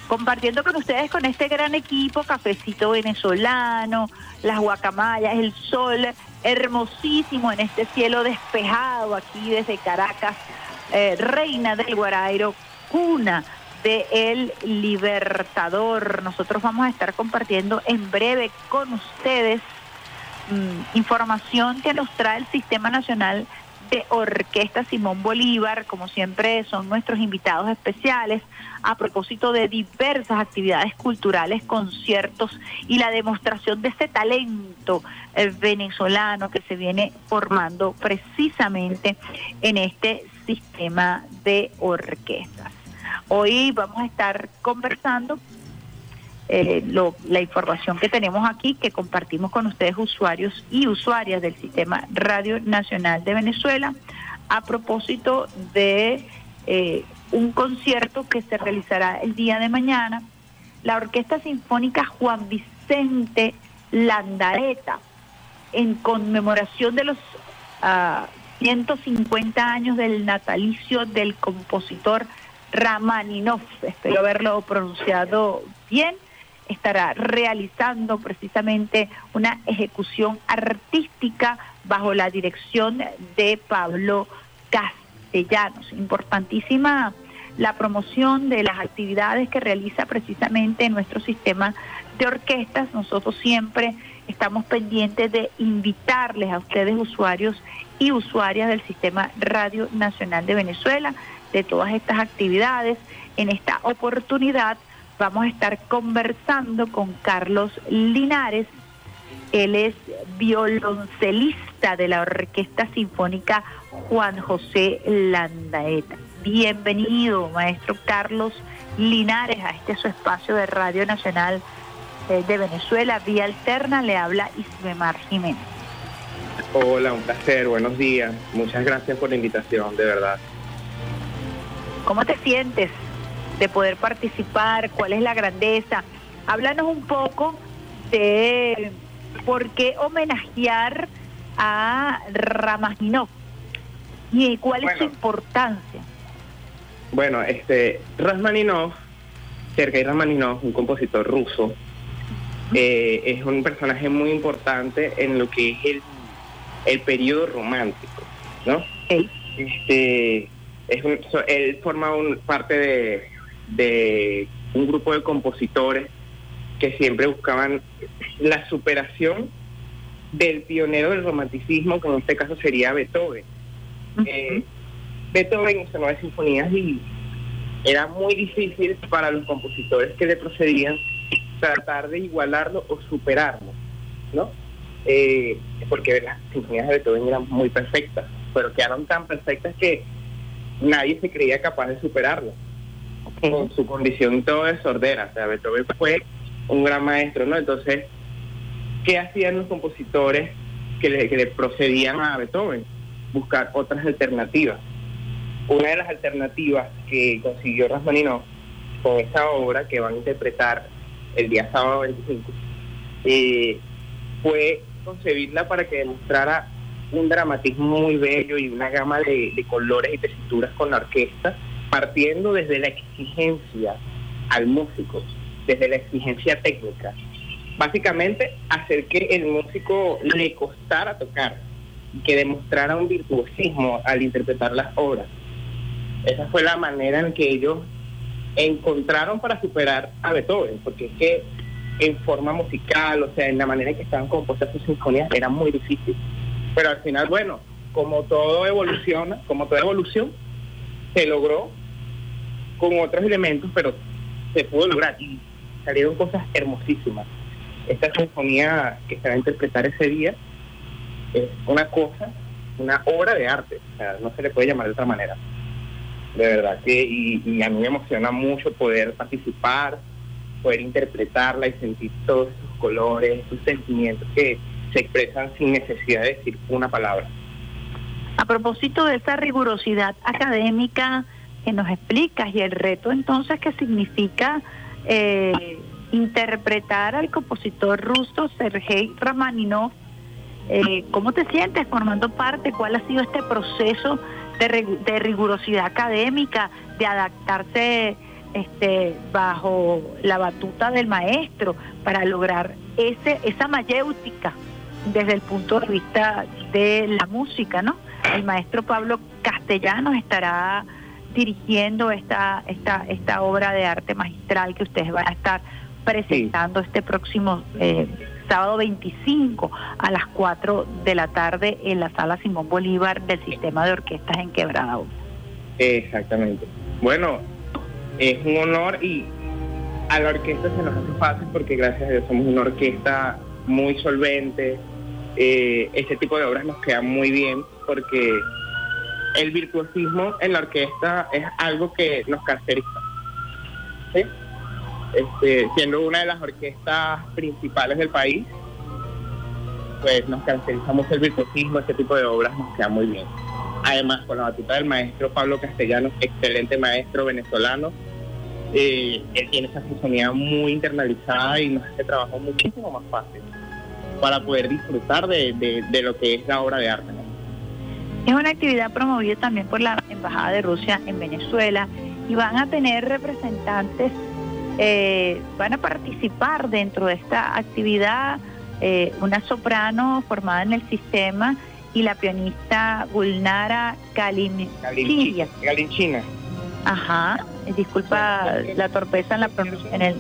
Compartiendo con ustedes con este gran equipo, cafecito venezolano, las guacamayas, el sol hermosísimo en este cielo despejado aquí desde Caracas, eh, reina del Guarairo, cuna de El Libertador. Nosotros vamos a estar compartiendo en breve con ustedes mm, información que nos trae el Sistema Nacional Orquesta Simón Bolívar, como siempre son nuestros invitados especiales, a propósito de diversas actividades culturales, conciertos y la demostración de ese talento eh, venezolano que se viene formando precisamente en este sistema de orquestas. Hoy vamos a estar conversando eh, la información que tenemos aquí, que compartimos con ustedes usuarios y usuarias del Sistema Radio Nacional de Venezuela, a propósito de eh, un concierto que se realizará el día de mañana. La Orquesta Sinfónica Juan Vicente Landareta, en conmemoración de los 150 ah, años del natalicio del compositor Ramaninov, espero haberlo pronunciado bien, estará realizando precisamente una ejecución artística bajo la dirección de Pablo Castellanos. Importantísima la promoción de las actividades que realiza precisamente nuestro sistema de orquestas. Nosotros siempre estamos pendientes de invitarles a ustedes usuarios y usuarias del Sistema Radio Nacional de Venezuela de todas estas actividades. En esta oportunidad vamos a estar conversando con Carlos Linares. Él es violoncelista de la Orquesta Sinfónica Juan José Landaeta. Bienvenido, maestro Carlos Linares, a este su espacio de Radio Nacional eh, de Venezuela. Vía Alterna le habla Ismemar Jiménez. Hola, un placer, buenos días. Muchas gracias por la invitación, de verdad. ¿Cómo te sientes de poder participar, cuál es la grandeza. Háblanos un poco de por qué homenajear a Ramaginov y cuál es su importancia. Bueno, este Rachmaninoff, Sergei Rachmaninoff, un compositor ruso, eh, es un personaje muy importante en lo que es el, el periodo romántico, ¿no? Este, es él forma un, parte de, de un grupo de compositores que siempre buscaban la superación del pionero del romanticismo, que en este caso sería Beethoven. Eh, Beethoven hizo nueve sinfonías y era muy difícil para los compositores que le procedían tratar de igualarlo o superarlo, ¿no? Eh, porque las sinfonías de Beethoven eran muy perfectas, pero quedaron tan perfectas que nadie se creía capaz de superarlo con su condición todo desordera. O sea, Beethoven fue un gran maestro, ¿no? Entonces, ¿qué hacían los compositores que le, procedían a Beethoven? Buscar otras alternativas. Una de las alternativas que consiguió Rasmanino con esta obra que van a interpretar el día sábado 25 eh, fue concebirla para que demostrara un dramatismo muy bello y una gama de, de colores y tesituras con la orquesta partiendo desde la exigencia al músico, desde la exigencia técnica. Básicamente, hacer que el músico le costara tocar, que demostrara un virtuosismo al interpretar las obras. Esa fue la manera en que ellos encontraron para superar a Beethoven, porque es que en forma musical, o sea, en la manera en que estaban compuestas sus sinfonías, era muy difícil. Pero al final, bueno, como todo evoluciona, como toda evolución, se logró con otros elementos, pero se pudo lograr y salieron cosas hermosísimas. Esta sinfonía que se va a interpretar ese día es una cosa, una obra de arte, no se le puede llamar de otra manera. De verdad que, y, a mí me emociona mucho poder participar, poder interpretarla y sentir todos esos colores, esos sentimientos que se expresan sin necesidad de decir una palabra. A propósito de esa rigurosidad académica, que nos explicas y el reto entonces que significa eh, interpretar al compositor ruso Sergei Ramaninov. Eh, ¿Cómo te sientes formando parte? ¿Cuál ha sido este proceso de, de rigurosidad académica, de adaptarse este, bajo la batuta del maestro para lograr ese, esa mayéutica desde el punto de vista de la música, ¿no? El maestro Pablo Castellanos estará dirigiendo esta, esta, esta obra de arte magistral que ustedes van a estar presentando este próximo eh, sábado 25 a las 4 de la tarde en la sala Simón Bolívar del Sistema de Orquestas en Quebrada. Exactamente. Bueno, es un honor y a la orquesta se nos hace fácil porque gracias a Dios somos una orquesta muy solvente. Eh, este tipo de obras nos quedan muy bien porque el virtuosismo en la orquesta es algo que nos caracteriza. Este, siendo una de las orquestas principales del país, pues nos caracteriza mucho el virtuosismo, este tipo de obras nos queda muy bien. Además, con la batuta del maestro Pablo Castellanos, excelente maestro venezolano, eh, él tiene esa sinfonía muy internalizada y nos hace trabajo muchísimo más fácil para poder disfrutar de lo que es la obra de arte. Es una actividad promovida también por la Embajada de Rusia en Venezuela y van a tener representantes, eh, van a participar dentro de esta actividad eh, una soprano formada en el sistema y la pianista Gulnara Kalimchina. Galinchina. Ajá, disculpa la torpeza en la en el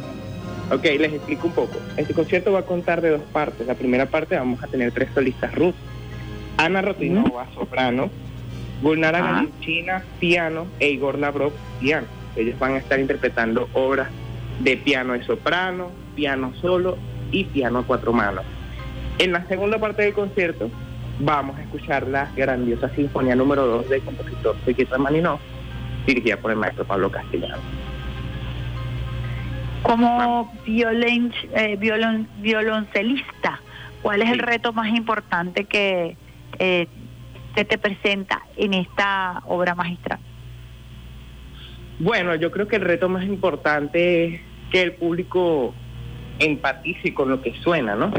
Ok, les explico un poco. Este concierto va a contar de dos partes. La primera parte vamos a tener tres solistas rusos. Ana Rotinova, soprano, Gulnara Ah. Galinchina, piano, e Igor Lavrov, piano. Ellos van a estar interpretando obras de piano de soprano, piano solo y piano a cuatro manos. En la segunda parte del concierto vamos a escuchar la grandiosa Sinfonía número 2 del compositor Sergei Rachmaninoff, dirigida por el maestro Pablo Castellano. como violen, eh, violon- violoncelista, ¿cuál es el reto más importante que eh, se te presenta en esta obra magistral? Bueno, yo creo que el reto más importante es que el público empatice con lo que suena, ¿no?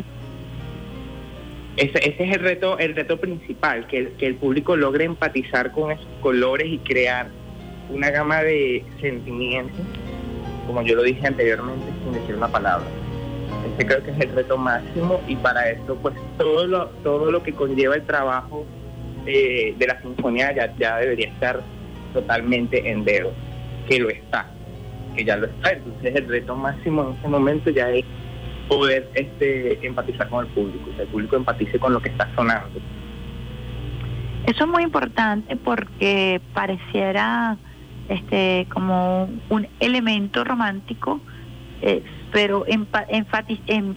Ese, ese es el reto, el reto principal, que el, que el público logre empatizar con esos colores y crear una gama de sentimientos, como yo lo dije anteriormente, sin decir una palabra. Ese creo que es el reto máximo y para esto, pues todo lo, todo lo que conlleva el trabajo eh, de la sinfonía ya, ya debería estar totalmente en dedo, que lo está, que ya lo está. Entonces el reto máximo en ese momento ya es poder este, empatizar con el público, que el público empatice con lo que está sonando. Eso es muy importante porque pareciera este como un elemento romántico, eh, pero em-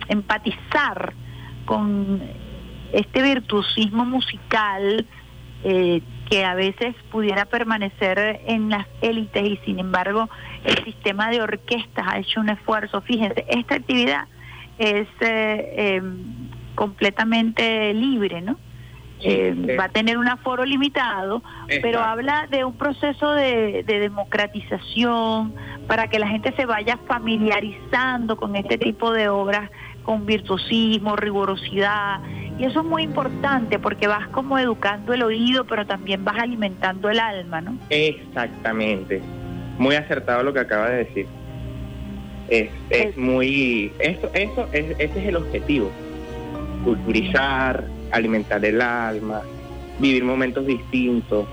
empatizar con este virtuosismo musical eh, que a veces pudiera permanecer en las élites y sin embargo el sistema de orquestas ha hecho un esfuerzo. Fíjense, esta actividad es eh, em, completamente libre, ¿no? Eh, sí. va a tener un aforo limitado, pero habla de un proceso de, de democratización para que la gente se vaya familiarizando con este tipo de obras con virtuosismo, rigurosidad. Y eso es muy importante porque vas como educando el oído, pero también vas alimentando el alma, ¿no? Exactamente. Muy acertado lo que acaba de decir. Es, es muy... Eso, eso, es, ese es el objetivo. Culturizar, alimentar el alma, vivir momentos distintos.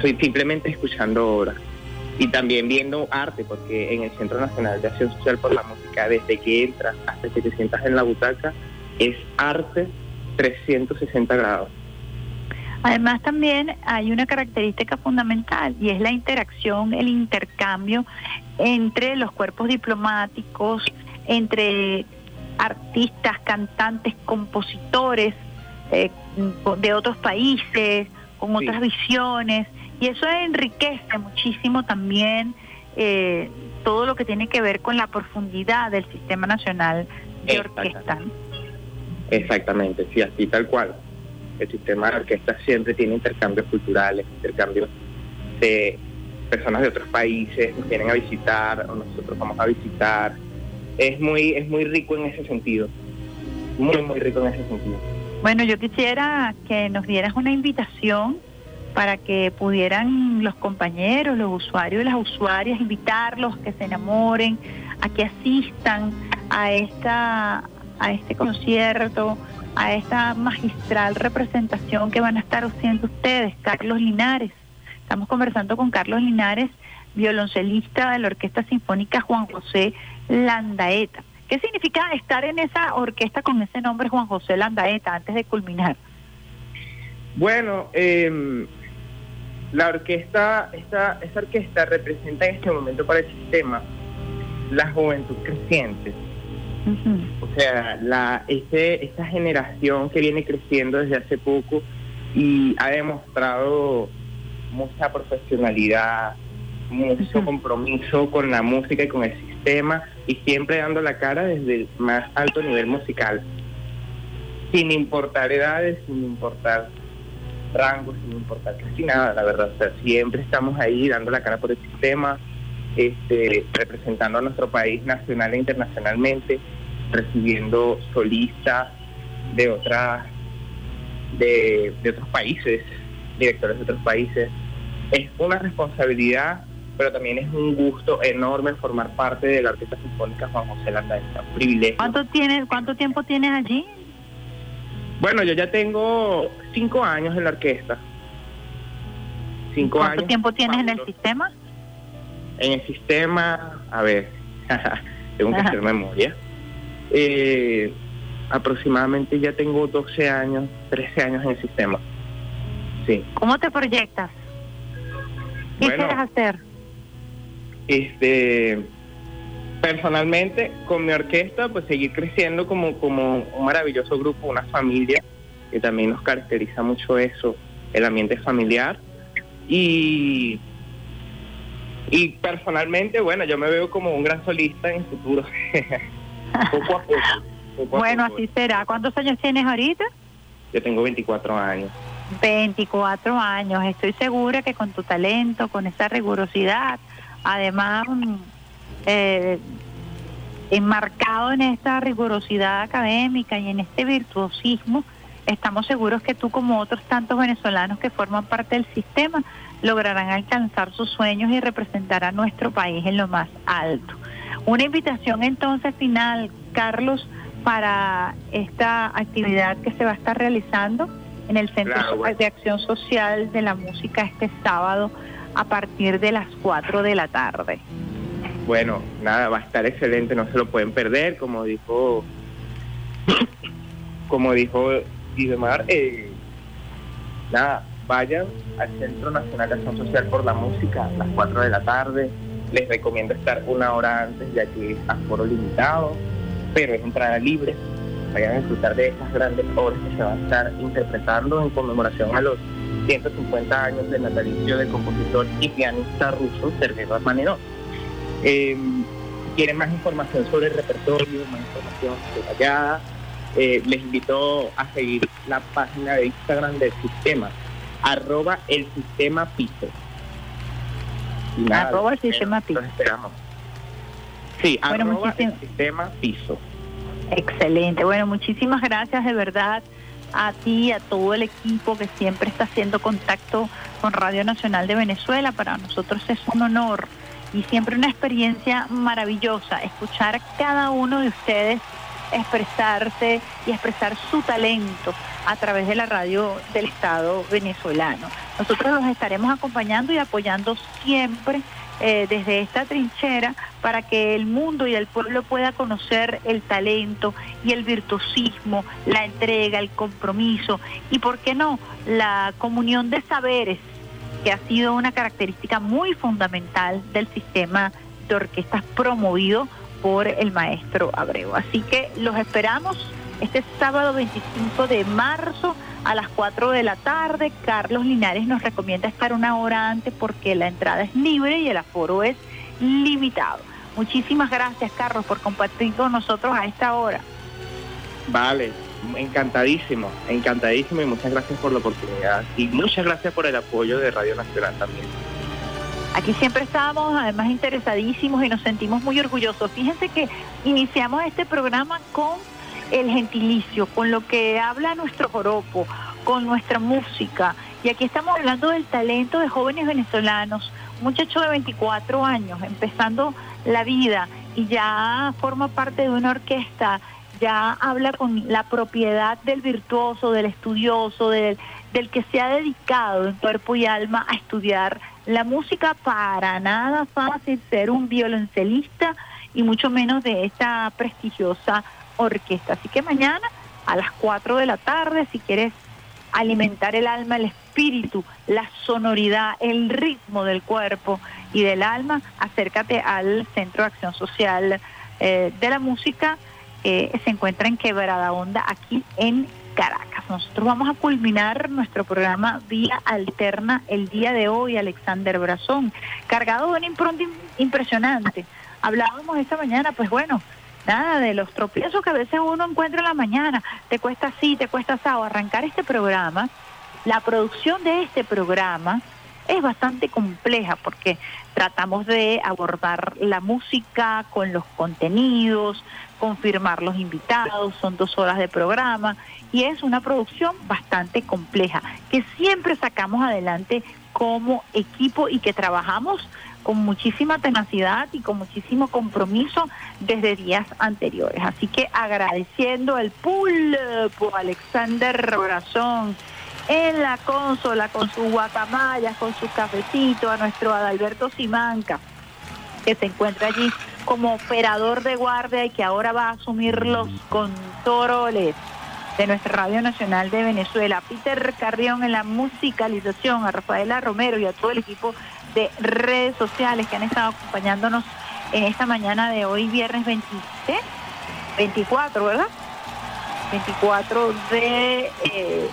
Soy simplemente escuchando obras. Y también viendo arte, porque en el Centro Nacional de Acción Social por la Música, desde que entras hasta que te sientas en la butaca, es arte 360 grados. Además también hay una característica fundamental y es la interacción, el intercambio entre los cuerpos diplomáticos, entre artistas, cantantes, compositores eh, de otros países, con otras visiones, y eso enriquece muchísimo también eh, todo lo que tiene que ver con la profundidad del Sistema Nacional de Orquesta. Exactamente, sí, así tal cual. El sistema de orquesta siempre tiene intercambios culturales, intercambios de personas de otros países nos vienen a visitar o nosotros vamos a visitar. Es muy, es muy rico en ese sentido. Muy, muy rico en ese sentido. Bueno, yo quisiera que nos dieras una invitación para que pudieran los compañeros, los usuarios y las usuarias invitarlos que se enamoren, a que asistan a esta a este concierto, a esta magistral representación que van a estar haciendo ustedes, Carlos Linares. Estamos conversando con Carlos Linares, violoncelista de la Orquesta Sinfónica Juan José Landaeta. ¿Qué significa estar en esa orquesta con ese nombre Juan José Landaeta antes de culminar? Bueno, eh, la orquesta, esta, esta orquesta representa en este momento para el sistema la juventud creciente. O sea, la, este, esta generación que viene creciendo desde hace poco y ha demostrado mucha profesionalidad, mucho compromiso con la música y con el sistema y siempre dando la cara desde el más alto nivel musical, sin importar edades, sin importar rangos, sin importar casi nada, la verdad. O sea, siempre estamos ahí dando la cara por el sistema, este, representando a nuestro país nacional e internacionalmente, recibiendo solistas de otras de, de otros países, directores de otros países. Es una responsabilidad, pero también es un gusto enorme formar parte de la Orquesta Sinfónica Juan José Landaeta, un privilegio. ¿Cuánto, tienes, ¿Cuánto tiempo tienes allí? Bueno, yo ya tengo cinco años en la orquesta. Cinco ¿Cuánto años. tiempo tienes en el sistema? En el sistema, a ver, tengo que Ajá. hacer memoria. Eh, aproximadamente ya tengo 12 años, 13 años en el sistema. Sí. ¿Cómo te proyectas? ¿Qué Bueno. quieres hacer? Este, personalmente, con mi orquesta, pues seguir creciendo como, como un maravilloso grupo, una familia, que también nos caracteriza mucho eso, el ambiente familiar. Y, y personalmente, bueno, yo me veo como un gran solista en el futuro. poco a poco. poco a Bueno, poco. así será. ¿Cuántos años tienes ahorita? Yo tengo 24 años. 24 años. Estoy segura que con tu talento, con esa rigurosidad, además mm, eh, enmarcado en esta rigurosidad académica y en este virtuosismo, estamos seguros que tú como otros tantos venezolanos que forman parte del sistema lograrán alcanzar sus sueños y representar a nuestro país en lo más alto. Una invitación entonces final, Carlos, para esta actividad que se va a estar realizando en el Centro Claro, bueno. de Acción Social de la Música este sábado a partir de las 4 de la tarde. Bueno, nada, va a estar excelente, no se lo pueden perder, como dijo, como dijo Idemar, eh, nada, vayan al Centro Nacional de Acción Social por la Música a las 4 de la tarde, les recomiendo estar una hora antes ya que es aforo limitado, pero es entrada libre, vayan a disfrutar de estas grandes obras que se van a estar interpretando en conmemoración a los 150 años del natalicio del compositor y pianista ruso Sergei Rachmaninoff. Eh, quieren más información sobre el repertorio, más información detallada, eh, les invito a seguir la página de Instagram del sistema, arroba el sistema piso. Nada, Arroba el sistema esperamos, los esperamos. Sí, Bueno, arroba el sistema piso. Excelente. Bueno, muchísimas gracias de verdad a ti, a todo el equipo que siempre está haciendo contacto con Radio Nacional de Venezuela. Para nosotros es un honor y siempre una experiencia maravillosa escuchar a cada uno de ustedes expresarse y expresar su talento a través de la radio del Estado venezolano. Nosotros los estaremos acompañando y apoyando siempre eh, desde esta trinchera para que el mundo y el pueblo pueda conocer el talento y el virtuosismo, la entrega, el compromiso y, ¿por qué no?, la comunión de saberes que ha sido una característica muy fundamental del sistema de orquestas promovido por el maestro Abreu. Así que los esperamos este sábado 25 de marzo a las 4 de la tarde. Carlos Linares nos recomienda estar una hora antes porque la entrada es libre y el aforo es limitado. Muchísimas gracias, Carlos, por compartir con nosotros a esta hora. Vale, encantadísimo, encantadísimo y muchas gracias por la oportunidad y muchas gracias por el apoyo de Radio Nacional también. Aquí siempre estábamos además interesadísimos y nos sentimos muy orgullosos. Fíjense que iniciamos este programa con el gentilicio, con lo que habla nuestro joropo, con nuestra música. Y aquí estamos hablando del talento de jóvenes venezolanos, muchacho de 24 años, empezando la vida y ya forma parte de una orquesta, ya habla con la propiedad del virtuoso, del estudioso, del, del que se ha dedicado en cuerpo y alma a estudiar la música para nada fácil ser un violoncelista y mucho menos de esta prestigiosa orquesta. Así que mañana a las 4 de la tarde, si quieres alimentar el alma, el espíritu, la sonoridad, el ritmo del cuerpo y del alma, acércate al Centro de Acción Social eh, de la Música, que se encuentra en Quebrada Onda, aquí en Caracas. Nosotros vamos a culminar nuestro programa Vía Alterna el día de hoy, Alexander Brazón, cargado de un impronta impresionante. Hablábamos esta mañana, pues bueno, nada de los tropiezos que a veces uno encuentra en la mañana, te cuesta así, te cuesta así, arrancar este programa, la producción de este programa es bastante compleja porque tratamos de abordar la música con los contenidos, confirmar los invitados, son dos horas de programa y es una producción bastante compleja que siempre sacamos adelante como equipo y que trabajamos con muchísima tenacidad y con muchísimo compromiso desde días anteriores. Así que agradeciendo el pulpo Alexander Brazón en la consola con su guacamaya, con su cafecito, a nuestro Adalberto Simanca, que se encuentra allí como operador de guardia y que ahora va a asumir los controles de nuestra Radio Nacional de Venezuela, Peter Carrión en la musicalización, a Rafaela Romero y a todo el equipo de redes sociales que han estado acompañándonos en esta mañana de hoy, viernes 26, 24, ¿verdad? 24 de, eh,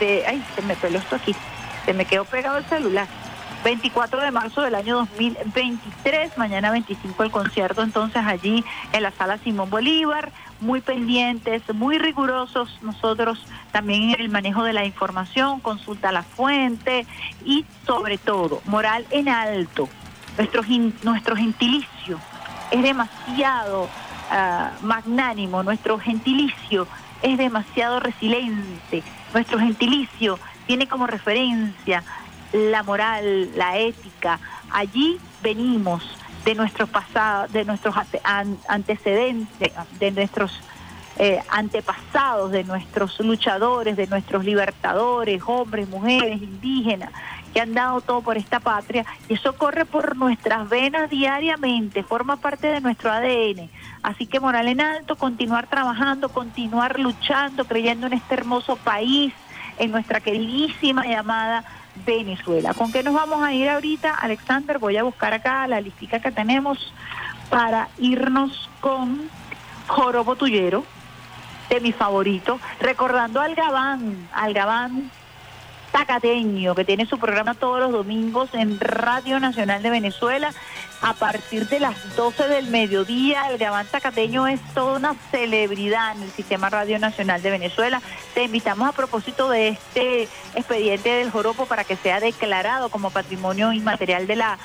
de... Ay, se me peló esto aquí, se me quedó pegado el celular. 24 de marzo del año 2023, mañana 25 el concierto entonces allí en la sala Simón Bolívar, muy pendientes, muy rigurosos nosotros también en el manejo de la información, consulta la fuente y sobre todo moral en alto. Nuestro, nuestro gentilicio es demasiado ah, magnánimo, nuestro gentilicio es demasiado resiliente, nuestro gentilicio tiene como referencia la moral, la ética. Allí venimos de nuestros pasados, de nuestros antecedentes, de nuestros eh, antepasados, de nuestros luchadores, de nuestros libertadores, hombres, mujeres, indígenas, que han dado todo por esta patria. Y eso corre por nuestras venas diariamente, forma parte de nuestro ADN. Así que moral en alto, continuar trabajando, continuar luchando, creyendo en este hermoso país, en nuestra queridísima llamada Venezuela. ¿Con qué nos vamos a ir ahorita, Alexander? Voy a buscar acá la listica que tenemos para irnos con Jorobo Tullero, de mi favorito, recordando al Gabán, al Gabán Tacateño, que tiene su programa todos los domingos en Radio Nacional de Venezuela a partir de las 12 del mediodía. El Gabán Tacateño es toda una celebridad en el Sistema Radio Nacional de Venezuela. Te invitamos a propósito de este expediente del Joropo para que sea declarado como patrimonio inmaterial de la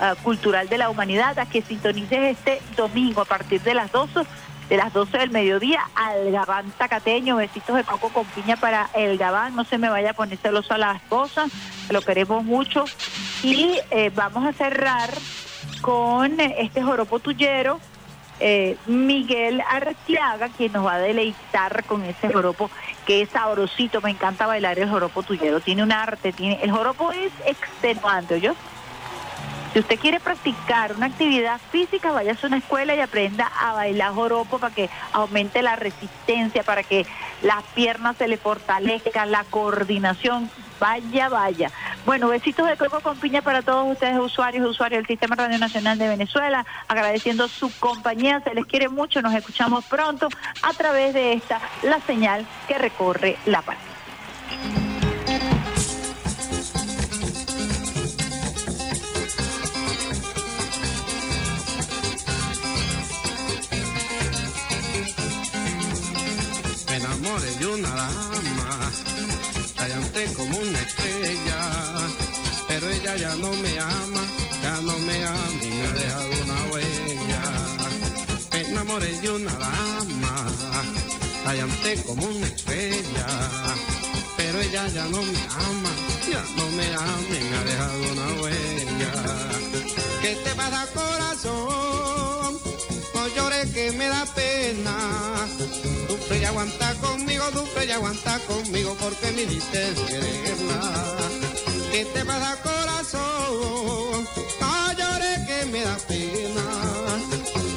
ah, cultural de la humanidad, a que sintonices este domingo a partir de las 12 de las 12 del mediodía al Gabán Tacateño, besitos de coco con piña para el Gabán, no se me vaya a poner celoso a la esposa, lo queremos mucho. Y eh, vamos a cerrar con este joropo tuyero, eh, Miguel Artiaga, quien nos va a deleitar con ese joropo que es sabrosito, me encanta bailar el joropo tuyero, tiene un arte, tiene, el joropo es extenuante, yo si usted quiere practicar una actividad física, vaya a una escuela y aprenda a bailar joropo para que aumente la resistencia, para que las piernas se le fortalezcan, la coordinación. Vaya, vaya. Bueno, besitos de coco con piña para todos ustedes, usuarios usuarios del Sistema Radio Nacional de Venezuela. Agradeciendo su compañía, se les quiere mucho. Nos escuchamos pronto a través de esta, la señal que recorre la paz. De una dama, radiante como una estrella, pero ella ya no me ama ya no me ama y me ha dejado una huella. Me enamoré de una dama, radiante como una estrella, pero ella ya no me ama, ya no me ama y me ha dejado una huella. ¿Qué te pasa corazón? No llores que me da pena. Sufre y aguanta conmigo, sufre y aguanta conmigo porque me diste quererla. ¿Qué te pasa corazón? No llores que me da pena.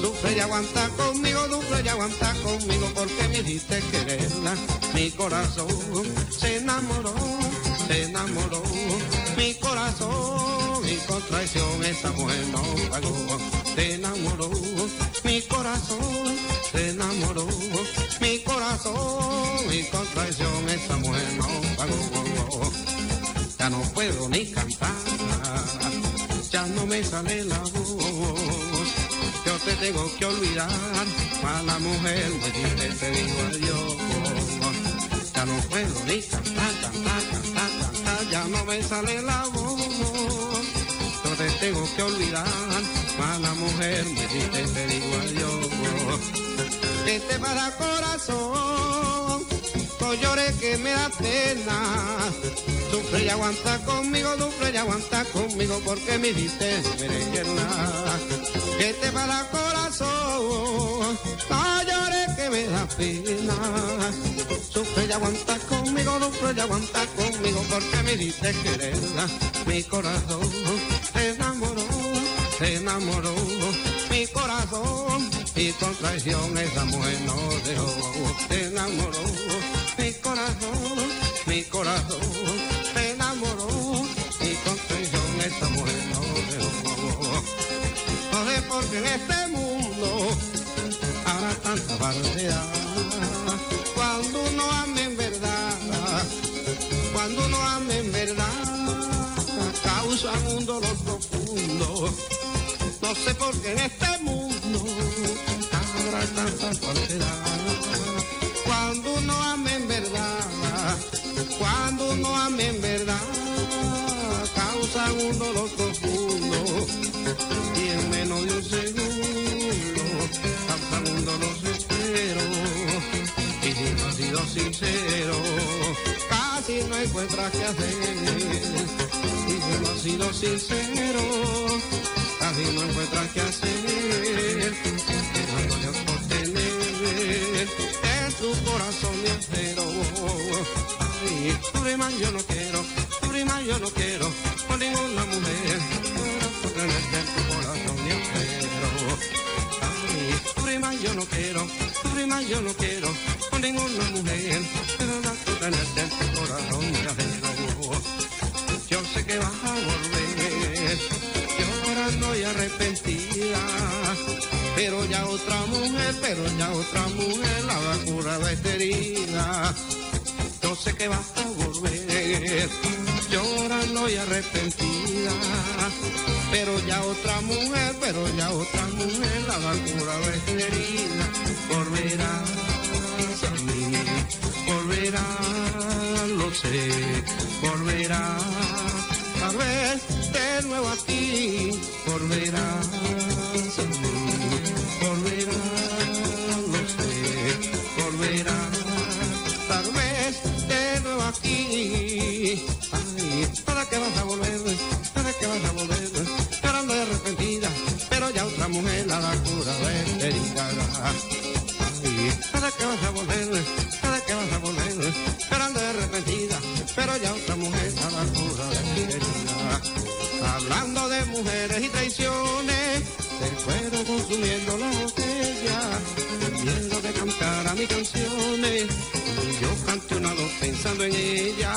Sufre y aguanta conmigo, sufre y aguanta conmigo porque me diste quererla. Mi corazón se enamoró, se enamoró. Mi corazón y con traición esa mujer no pagó. Se enamoró, mi corazón se enamoró. Mi corazón y con traición esa mujer no pagó. Ya no puedo ni cantar, ya no me sale la voz. Yo te tengo que olvidar, mala mujer, me dice te digo adiós. Ya no puedo ni cantar, cantar, cantar, cantar, ya no me sale la voz. Tengo que olvidar, mala mujer, me dice te digo adiós. ¿Qué te pasa corazón? No llores que me da pena. Sufre y aguanta conmigo, sufre y aguanta conmigo porque me diste quererla. ¿Qué te pasa corazón? No llores que me da pena. Sufre y aguanta conmigo, sufre y aguanta conmigo porque me diste quererla. Mi corazón se enamoró. Mi corazón y con traición esa mujer no dejó. Se enamoró, mi corazón, mi corazón se enamoró y con traición esa mujer no dejó. No sé por qué en este mundo habrá tanta barbaridad. Cuando uno ama en verdad, cuando uno ama en verdad, causa un dolor profundo. No sé por qué en este mundo habrá tanta falsedad. Cuando uno ama en verdad, cuando uno ama en verdad, causa un dolor profundo. Y en menos de un segundo, causa un dolor sincero. Y si no has sido sincero, casi no encuentras qué hacer. Y si no has sido sincero, casi no encuentras qué hacer. Dándole por tener en tu corazón mi acero. Ay, más yo no quiero, más yo no quiero, por ninguna mujer. Por tenerte en tu corazón mi acero. Ay, más yo no quiero, más yo no quiero, por ninguna mujer. Pero por en tu corazón mi acero. Yo sé que vas Pero ya otra mujer, pero ya otra mujer la va a curar de esta herida. Yo sé que vas a volver, llorando y arrepentida. Pero ya otra mujer, pero ya otra mujer la va a curar esta herida. Volverás a mí, volverás, lo sé, volverás a ver de nuevo a ti, volverás tal vez de nuevo aquí. Ay, ¿para qué vas a volver? ¿Para qué vas a volver? Llorando de arrepentida, pero ya otra mujer la da cura de herida. Ay, ¿para qué vas a volver? ¿Para qué vas a volver? Llorando de arrepentida, pero ya otra mujer la da cura de herida. Hablando de mujeres y traiciones, se fueron consumiendo la botella, mis canciones. Y yo canté una dos pensando en ella,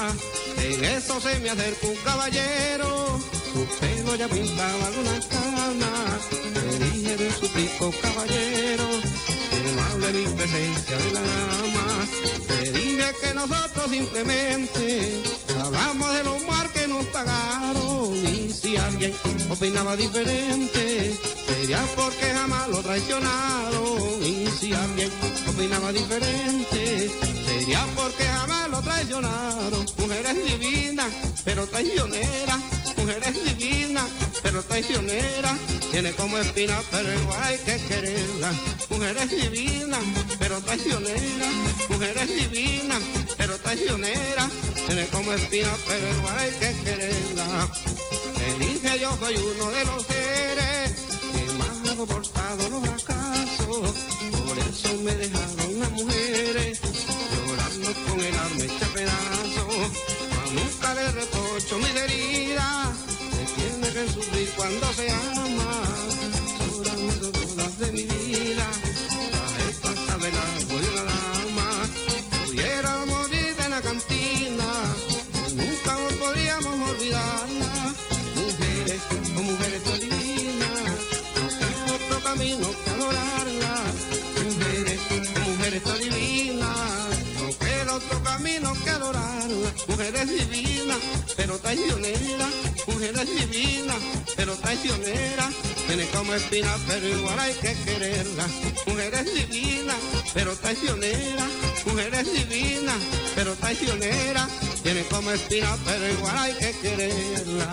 en eso se me acercó un caballero, su pelo ya pintaba alguna cana. Le dije de suplico caballero, que no hable mi presencia de la dama. Le dije que nosotros simplemente hablamos de los mar que nos pagaron y si alguien opinaba diferente sería porque jamás lo traicionaron. Y si alguien opinaba diferente sería porque jamás lo traicionaron. Mujeres divinas pero traicioneras mujeres divinas pero traicioneras traicionera, tiene como espina, pero hay que quererla. Mujeres divinas, pero traicionera, mujeres divinas, pero traicionera, tiene como espina, pero hay que quererla. Te dije yo soy uno de los seres soportado los fracasos, por eso me dejaron las mujeres llorando con el alma hecha pedazo. Mas nunca le reprocho mi herida, se tiene que sufrir cuando se ama. Que adorarla. Mujeres divinas, pero traicioneras, mujeres divinas, pero traicioneras. Tiene como espina, pero igual hay que quererla. Mujeres divinas, pero traicioneras, mujeres divinas, pero traicioneras. Tiene como espina, pero igual hay que quererla.